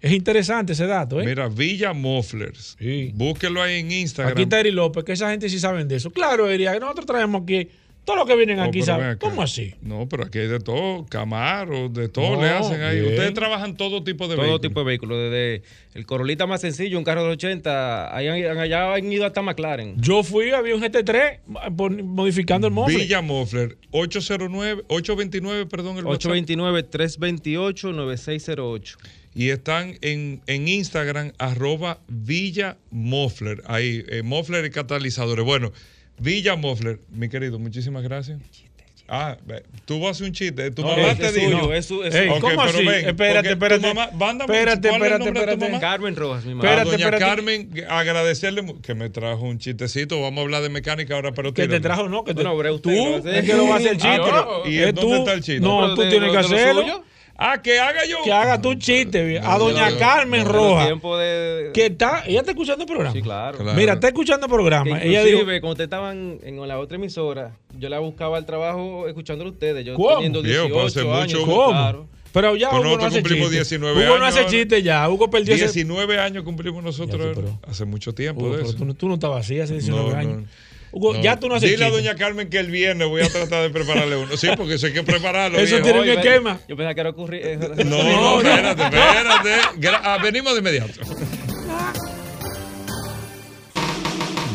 Es interesante ese dato, ¿eh? Mira, Villa Mufflers. Búsquelo ahí en Instagram. Aquí está Eri López, que esa gente sí saben de eso. Claro, Eri, nosotros traemos aquí, todos los que vienen aquí saben. ¿Cómo así? No, pero aquí hay de todo, Camaro, de todo No, le hacen ahí. bien. Ustedes trabajan todo tipo de todo vehículos. tipo de vehículos, desde el Corolita más sencillo, un carro de 80, ahí han- allá han ido hasta McLaren. Yo fui, había un GT3 por- modificando el muffler. Villa Muffler, 809, 829, perdón, el WhatsApp. 829-328-9608. Y están en, en Instagram, arroba Villa Muffler. Ahí, eh, Muffler y catalizadores. Bueno, Villa Muffler, mi querido, muchísimas gracias. Ah, tú vas a hacer un chiste. Tu No, mamá es- te es dijo. suyo, es su- es Ey, su- ok, ¿cómo pero así? ven, Espérate, tu espérate. mamá- mándame, Espérate, ¿cuál es el espérate, espérate. mamá? Carmen Rojas, mi A mamá. Espérate, doña espérate. Carmen, agradecerle que me trajo un chistecito. Vamos a hablar de mecánica ahora, pero Que te trajo, no, que te, Bueno, pero usted tú, es que lo va a hacer el chiste. Ah, pero, ¿y Es dónde tú. está el chiste? No, No, pero tú de- tienes que hacerlo. Ah, que haga yo. Que haga tu chiste, bien. a doña no, Carmen no, Roja. tiempo de- Que está, ella está escuchando el programa. Sí, claro. Mira, está escuchando el programa. Que Ella inclusive, dijo, cuando ustedes estaban en la otra emisora, yo la buscaba al trabajo escuchándolo ustedes. Yo ¿Cómo? teniendo Viejo, 18 pues hace años. mucho- ¿cómo? Claro. Pero ya Hugo no nosotros hace cumplimos chiste. 19 Hugo no años hace ahora. chiste ya. Hugo perdió ese... 19 años cumplimos nosotros hace mucho tiempo Hugo, de pero eso. tú, no- tú no estabas así hace 19 No, años. no. Hugo, No. ya tú no haces Dile a doña Carmen que el viernes voy a tratar de prepararle uno. Sí, porque eso hay que prepararlo. Eso tiene un esquema. Yo pensaba que era ocurrir. eh, No, no, espérate, espérate. Ah, venimos de inmediato.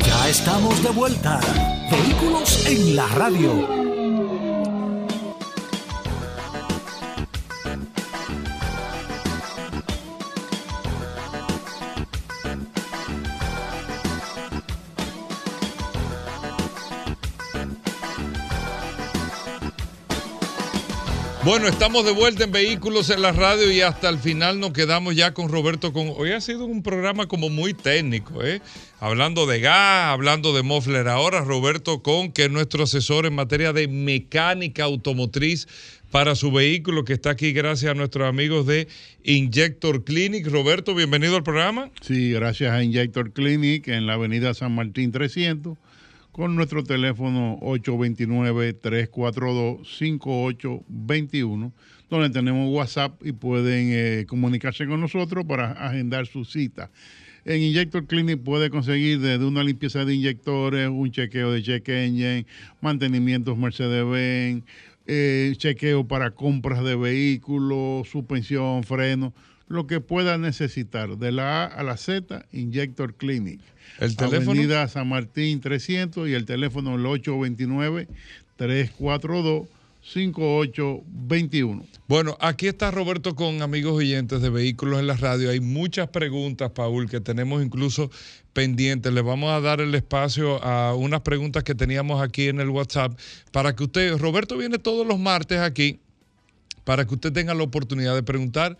Ya estamos de vuelta. Vehículos en la radio. Bueno, estamos de vuelta en Vehículos en la Radio y hasta el final nos quedamos ya con Roberto. Con... Hoy ha sido un programa como muy técnico, ¿eh? Hablando de gas, hablando de Mofler. Ahora Roberto Con, que es nuestro asesor en materia de mecánica automotriz para su vehículo, que está aquí gracias a nuestros amigos de Injector Clinic. Roberto, bienvenido al programa. Sí, gracias a Injector Clinic en la avenida San Martín 300 con nuestro teléfono 829-342-5821, donde tenemos WhatsApp y pueden eh, comunicarse con nosotros para agendar su cita. En Injector Clinic puede conseguir desde una limpieza de inyectores, un chequeo de check engine, mantenimientos Mercedes-Benz, eh, chequeo para compras de vehículos, suspensión, freno, lo que pueda necesitar. De la A a la Z, Injector Clinic. El teléfono. Avenida San Martín 300 y el teléfono el 829-342-5821. Bueno, aquí está Roberto con amigos oyentes de Vehículos en la Radio. Hay muchas preguntas, Paul, que tenemos incluso pendientes. Le vamos a dar el espacio a unas preguntas que teníamos aquí en el WhatsApp para que usted, Roberto viene todos los martes aquí, para que usted tenga la oportunidad de preguntar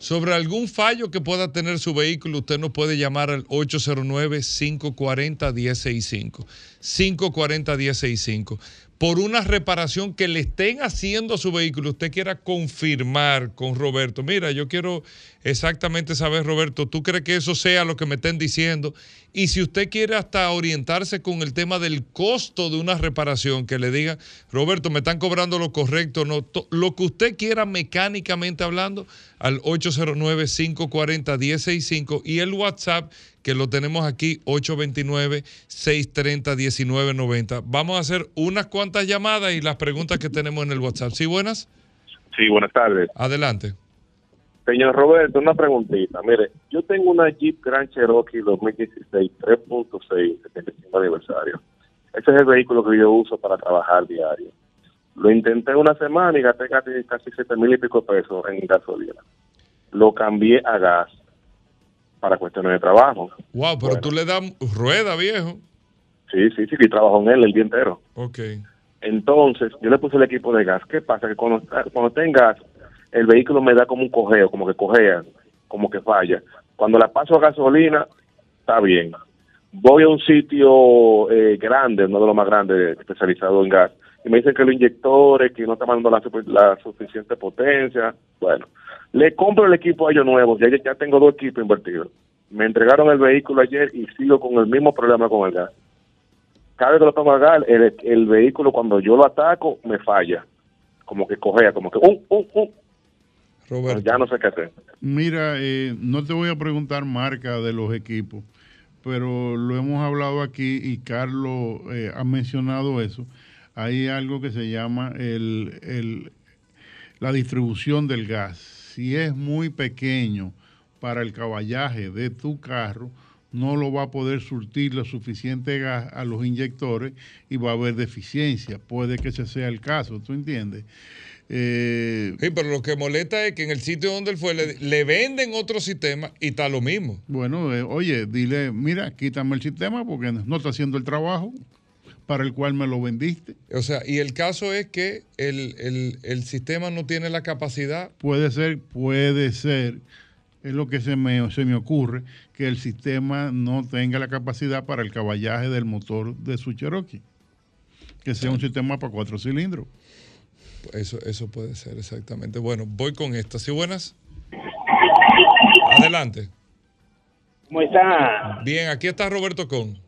sobre algún fallo que pueda tener su vehículo. Usted nos puede llamar al 809-540-1065. 540-1065 por una reparación que le estén haciendo a su vehículo, usted quiera confirmar con Roberto, mira, yo quiero exactamente saber, Roberto, ¿tú crees que eso sea lo que me estén diciendo? Y si usted quiere hasta orientarse con el tema del costo de una reparación, que le diga, Roberto, me están cobrando lo correcto, no, lo que usted quiera mecánicamente hablando, al 809-540-1065 y el WhatsApp que lo tenemos aquí, 829-630-1990. Vamos a hacer unas cuantas llamadas y las preguntas que tenemos en el WhatsApp. ¿Sí, buenas? Sí, buenas tardes. Adelante. Señor Roberto, una preguntita. Mire, yo tengo una Jeep Grand Cherokee 2016 3.6, 75 aniversario. Ese es el vehículo que yo uso para trabajar diario. Lo intenté una semana y gasté casi, casi 7 mil y pico pesos en gasolina. Lo cambié a gas para cuestiones de trabajo. Wow, pero tú le das rueda, viejo. Sí, sí, sí, y trabajo en él el día entero. Ok. Entonces, yo le puse el equipo de gas. ¿Qué pasa? Que cuando, cuando está en gas, el vehículo me da como un cojeo, como que cojea, como que falla. Cuando la paso a gasolina, está bien. Voy a un sitio eh, grande, uno de los más grandes especializado en gas, y me dicen que los inyectores, que no está mandando la, la suficiente potencia. Bueno, le compro el equipo a ellos nuevos, ya, ya tengo dos equipos invertidos. Me entregaron el vehículo ayer y sigo con el mismo problema con el gas. Cada vez que lo pongo a gas, el, el vehículo cuando yo lo ataco me falla, como que cojea, como que um, um, um. Roberto. Ya no sé qué hacer. Mira, eh, no te voy a preguntar marca de los equipos, pero lo hemos hablado aquí y Carlos eh, ha mencionado eso. Hay algo que se llama el, el- la distribución del gas. Si es muy pequeño para el caballaje de tu carro, no lo va a poder surtir lo suficiente gas a los inyectores y va a haber deficiencia. Puede que ese sea el caso, ¿tú entiendes? Eh, Sí, pero lo que molesta es que en el sitio donde él fue le, le venden otro sistema y está lo mismo. Bueno, eh, oye, dile, mira, quítame el sistema porque no está haciendo el trabajo para el cual me lo vendiste. O sea, y el caso es que el, el- el sistema no tiene la capacidad. Puede ser, puede ser, es lo que se me, se me ocurre, que el sistema no tenga la capacidad para el caballaje del motor de su Cherokee. Que sea un sistema para cuatro cilindros. Eso, eso puede ser, exactamente. Bueno, voy con esta. ¿Sí buenas? Adelante. ¿Cómo está? Bien, aquí está Roberto Con.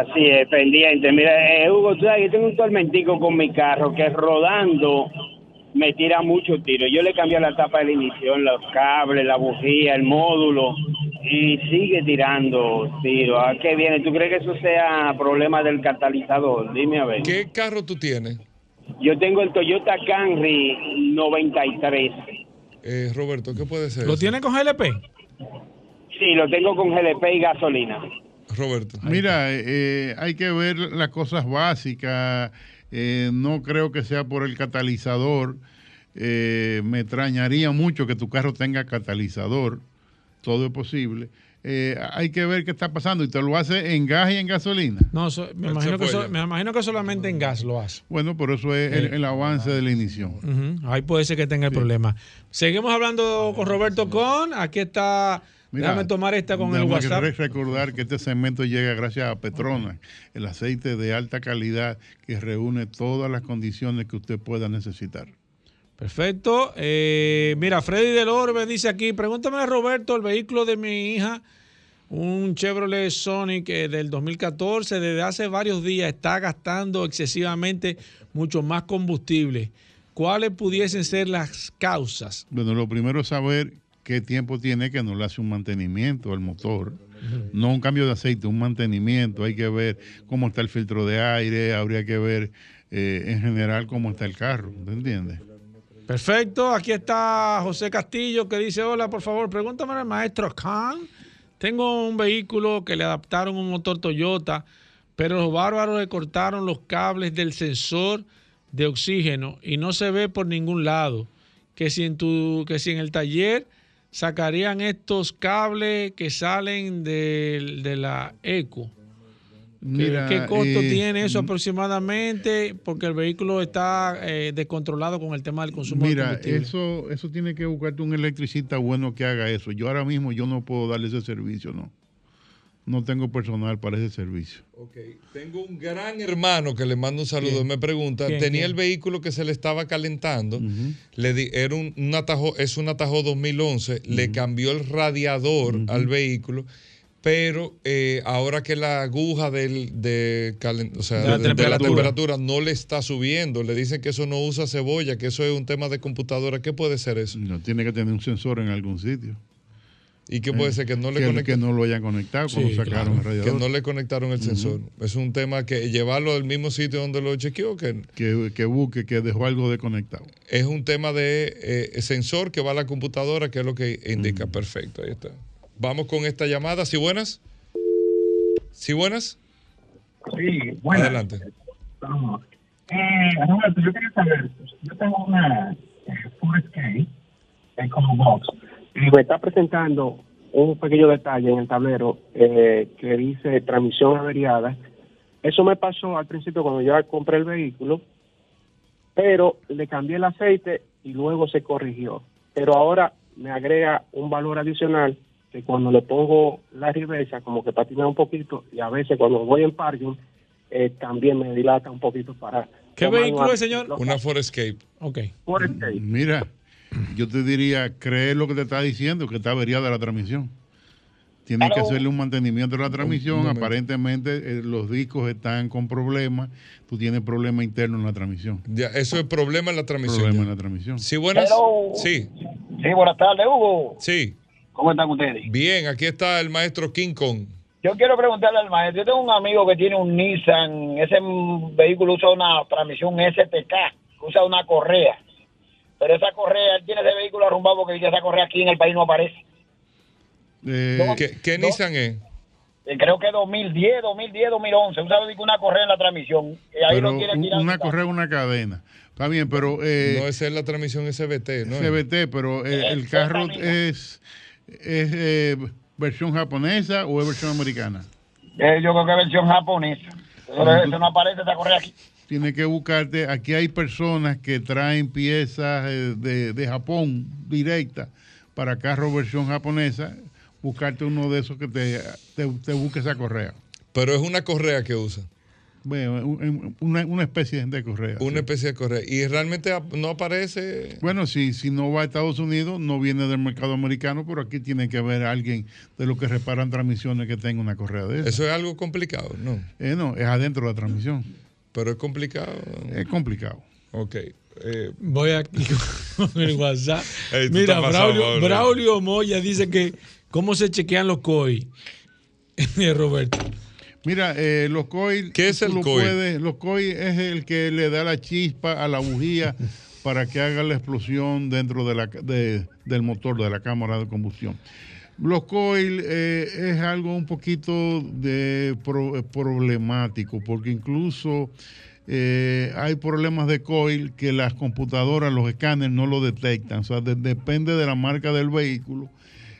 Así es, pendiente. Mira, eh, Hugo, tú sabes que tengo un tormentico con mi carro que rodando me tira mucho tiro. Yo le cambié la tapa de la ignición, los cables, la bujía, el módulo y sigue tirando tiro. ¿A qué viene? ¿Tú crees que eso sea problema del catalizador? Dime a ver. ¿Qué carro tú tienes? Yo tengo el Toyota Camry 93. Eh, Roberto, ¿qué puede ser? ¿Lo tiene con GLP? Sí, lo tengo con GLP y gasolina. Roberto. Mira, eh, hay que ver las cosas básicas. Eh, no creo que sea por el catalizador. Eh, me extrañaría mucho que tu carro tenga catalizador. Todo es posible. Eh, hay que ver qué está pasando y te lo hace en gas y en gasolina. No, so- me, imagino que so- me imagino que solamente en gas lo hace. Bueno, por eso es el, Eh. el avance de la ignición. Ujú, Ahí puede ser que tenga el problema. Seguimos hablando con Roberto Con. Aquí está. Mira, Déjame tomar esta con el WhatsApp. re- recordar que este segmento llega gracias a Petronas, el aceite de alta calidad que reúne todas las condiciones que usted pueda necesitar. Perfecto. Eh, mira, Freddy del Orbe dice aquí, pregúntame a Roberto, el vehículo de mi hija, un Chevrolet Sonic eh, del 2014, desde hace varios días está gastando excesivamente mucho más combustible. ¿Cuáles pudiesen ser las causas? Bueno, lo primero es saber qué tiempo tiene que no le hace un mantenimiento al motor. No un cambio de aceite, un mantenimiento. Hay que ver cómo está el filtro de aire, habría que ver eh, en general cómo está el carro, ¿te entiendes? Perfecto, aquí está José Castillo que dice, hola, por favor, pregúntame al maestro Khan. Tengo un vehículo que le adaptaron un motor Toyota, pero los bárbaros le cortaron los cables del sensor de oxígeno y no se ve por ningún lado. Que si en, tu, que si el taller sacarían estos cables que salen del- de, la eco. ¿Qué- Mira, ¿Qué costo eh, tiene eso aproximadamente? Porque el vehículo está eh, descontrolado con el tema del consumo de Mira, combustible. eso, eso tiene que buscarte un electricista bueno que haga eso. Yo ahora mismo yo no puedo darle ese servicio, no. No tengo personal para ese servicio. Ok, tengo un gran hermano que le mando un saludo. Me pregunta, ¿Quién, tenía quién? el vehículo que se le estaba calentando. Le di, era un, un atajo, es un atajo 2011. Le cambió el radiador al vehículo. Pero eh, ahora que la aguja del, de, calen- o sea, De la de- de la temperatura. no le está subiendo, le dicen que eso no usa cebolla, que eso es un tema de computadora. ¿Qué puede ser eso? No tiene que tener un sensor en algún sitio. ¿Y qué puede ser? Que no le que, conecten- que no lo hayan conectado cuando Sí, sacaron claro, el radiador. Que no le conectaron el sensor. Es un tema que llevarlo al mismo sitio donde lo chequeó, que, que, que busque que dejó algo desconectado. es un tema de eh, sensor que va a la computadora, que es lo que indica. Perfecto, ahí está. Vamos con esta llamada. ¿Sí buenas? ¿Sí buenas? Sí, bueno. Adelante. Eh, Roberto, yo quería saber, yo tengo una eh, Ford Escape eh, como box y me está presentando un pequeño detalle en el tablero eh, que dice transmisión averiada. Eso me pasó al principio cuando yo compré el vehículo, pero le cambié el aceite y luego se corrigió. Pero ahora me agrega un valor adicional que cuando le pongo la reversa como que patina un poquito y a veces cuando voy en parking eh, también me dilata un poquito para... ¿Qué vehículo una- es, señor? Una Ford Escape. Ok. Ford Escape. Mira, yo te diría, cree lo que te está diciendo, que está averiada la transmisión. Tienes que Aló. hacerle un mantenimiento a la transmisión. Aparentemente eh, los discos están con problemas. Tú tienes problema interno en la transmisión. Ya, eso es problema en la transmisión. Problema ya. en la transmisión. ¿Sí buenas? Hello. Sí. Sí, buenas tardes, Hugo. Sí. ¿Cómo están ustedes? Bien, aquí está el maestro King Kong. Yo quiero preguntarle al maestro, yo tengo un amigo que tiene un Nissan, ese vehículo usa una transmisión STK, usa una correa, pero esa correa, él tiene ese vehículo arrumbado porque dice esa correa aquí en el país no aparece. Eh, ¿Qué, qué Nissan es? Eh, Creo que 2010, 2010, 2011, usa una correa en la transmisión, y ahí pero un- tirado. una correa, una cadena. Está bien, pero... eh, no, esa es la transmisión SBT, ¿no? CBT, pero eh, el carro es, es eh, versión japonesa o es versión americana. Eh, yo creo que es versión japonesa. Pero eso no aparece esa correa aquí. Tienes que buscarte, aquí hay personas que traen piezas eh, de, de Japón directa para carro versión japonesa, buscarte uno de esos que te, te, te busque esa correa. Pero es una correa que usa. Una, una especie de correa. Una especie de correa. Y realmente no aparece. Bueno, si, si no va a Estados Unidos, no viene del mercado americano, pero aquí tiene que haber alguien de los que reparan transmisiones que tenga una correa de esa. Eso es algo complicado, ¿no? Eh, no, es adentro de la transmisión. Pero es complicado. Es complicado. Ok. Eh, Voy aquí (laughs) con el WhatsApp. Mira, pasado, Braulio. Braulio Moya dice que cómo se chequean los COI. (laughs) Roberto. Mira, eh, los COIL. ¿Qué es el lo COIL? puedes- los COIL es el que le da la chispa a la bujía (laughs) para que haga la explosión dentro de la, de- del motor, de la cámara de combustión. Los coil eh, es algo un poquito de pro- problemático porque incluso eh, hay problemas de coil que las computadoras, los escáneres no lo detectan. O sea, de- depende de la marca del vehículo.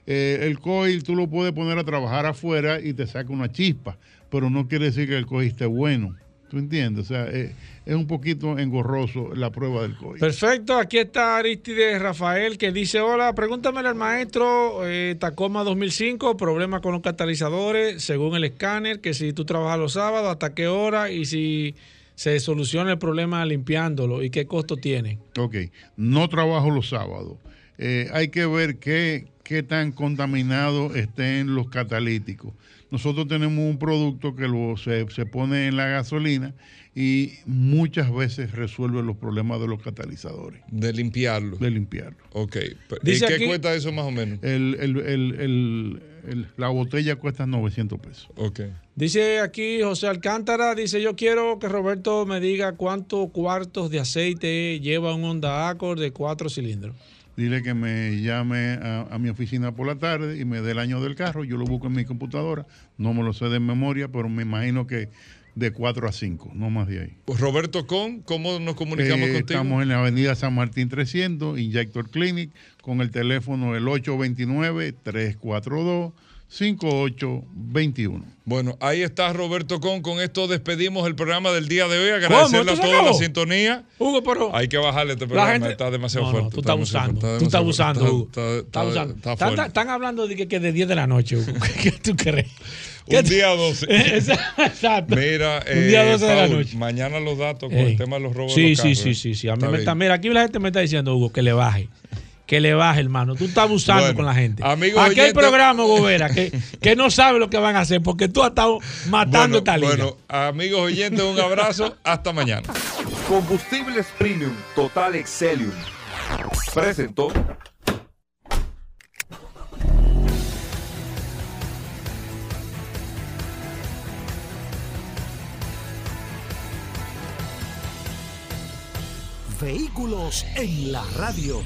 Eh, el coil tú lo puedes poner a trabajar afuera y te saca una chispa, pero no quiere decir que el coil esté bueno. ¿Tú entiendes? O sea, eh, es un poquito engorroso la prueba del coil. Perfecto, aquí está Aristides Rafael que dice, hola, pregúntamele al maestro, eh, Tacoma 2005, problema con los catalizadores, según el escáner, que si tú trabajas los sábados, hasta qué hora y si se soluciona el problema limpiándolo y qué costo tiene. Ok, no trabajo los sábados. Eh, hay que ver qué, qué tan contaminados estén los catalíticos. Nosotros tenemos un producto que lo, se, se pone en la gasolina y muchas veces resuelve los problemas de los catalizadores. De limpiarlo. De limpiarlo. Ok. ¿Y qué aquí- cuesta eso más o menos? El, el- el- el- el- la botella cuesta 900 pesos. Ok. Dice aquí José Alcántara, dice yo quiero que Roberto me diga cuántos cuartos de aceite lleva un Honda Accord de cuatro cilindros. Dile que me llame a, a mi oficina por la tarde y me dé el año del carro. Yo lo busco en mi computadora. No me lo sé de memoria, pero me imagino que de 4 a 5, no más de ahí. Roberto Con, ¿cómo nos comunicamos Eh, contigo? Estamos en la avenida San Martín 300, Injector Clinic, con el teléfono el 829-342-5821. Bueno, ahí está Roberto Con. Con esto despedimos el programa del día de hoy. Agradecerle a ¿Esto se todos la sintonía. Hugo, pero Hay que bajarle este La programa. gente- Está demasiado No, no, fuerte. tú estás abusando. Tú estás abusando, fuerte, Hugo. está- está- Estás abusando. está Están, fuerte. están hablando de que, que de 10 de la noche, Hugo. (laughs) ¿Qué tú crees? Un día 12. (laughs) Exacto. Mira, Un día eh, 12 de la noche. mañana los datos con Ey. el tema de los robos Sí, de los sí, carros. sí, sí, sí. A mí Está me está- mira, aquí la gente me está diciendo, Hugo, que le baje. Que le baje, hermano. Tú estás abusando Bueno, con la gente. amigos Aquí hay programa, Gobera, que, que no sabe lo que van a hacer porque tú has estado matando Bueno, esta liga. bueno, amigos oyentes, un abrazo. Hasta mañana. Combustibles Premium Total Excelium. Presentó. Vehículos en la radio.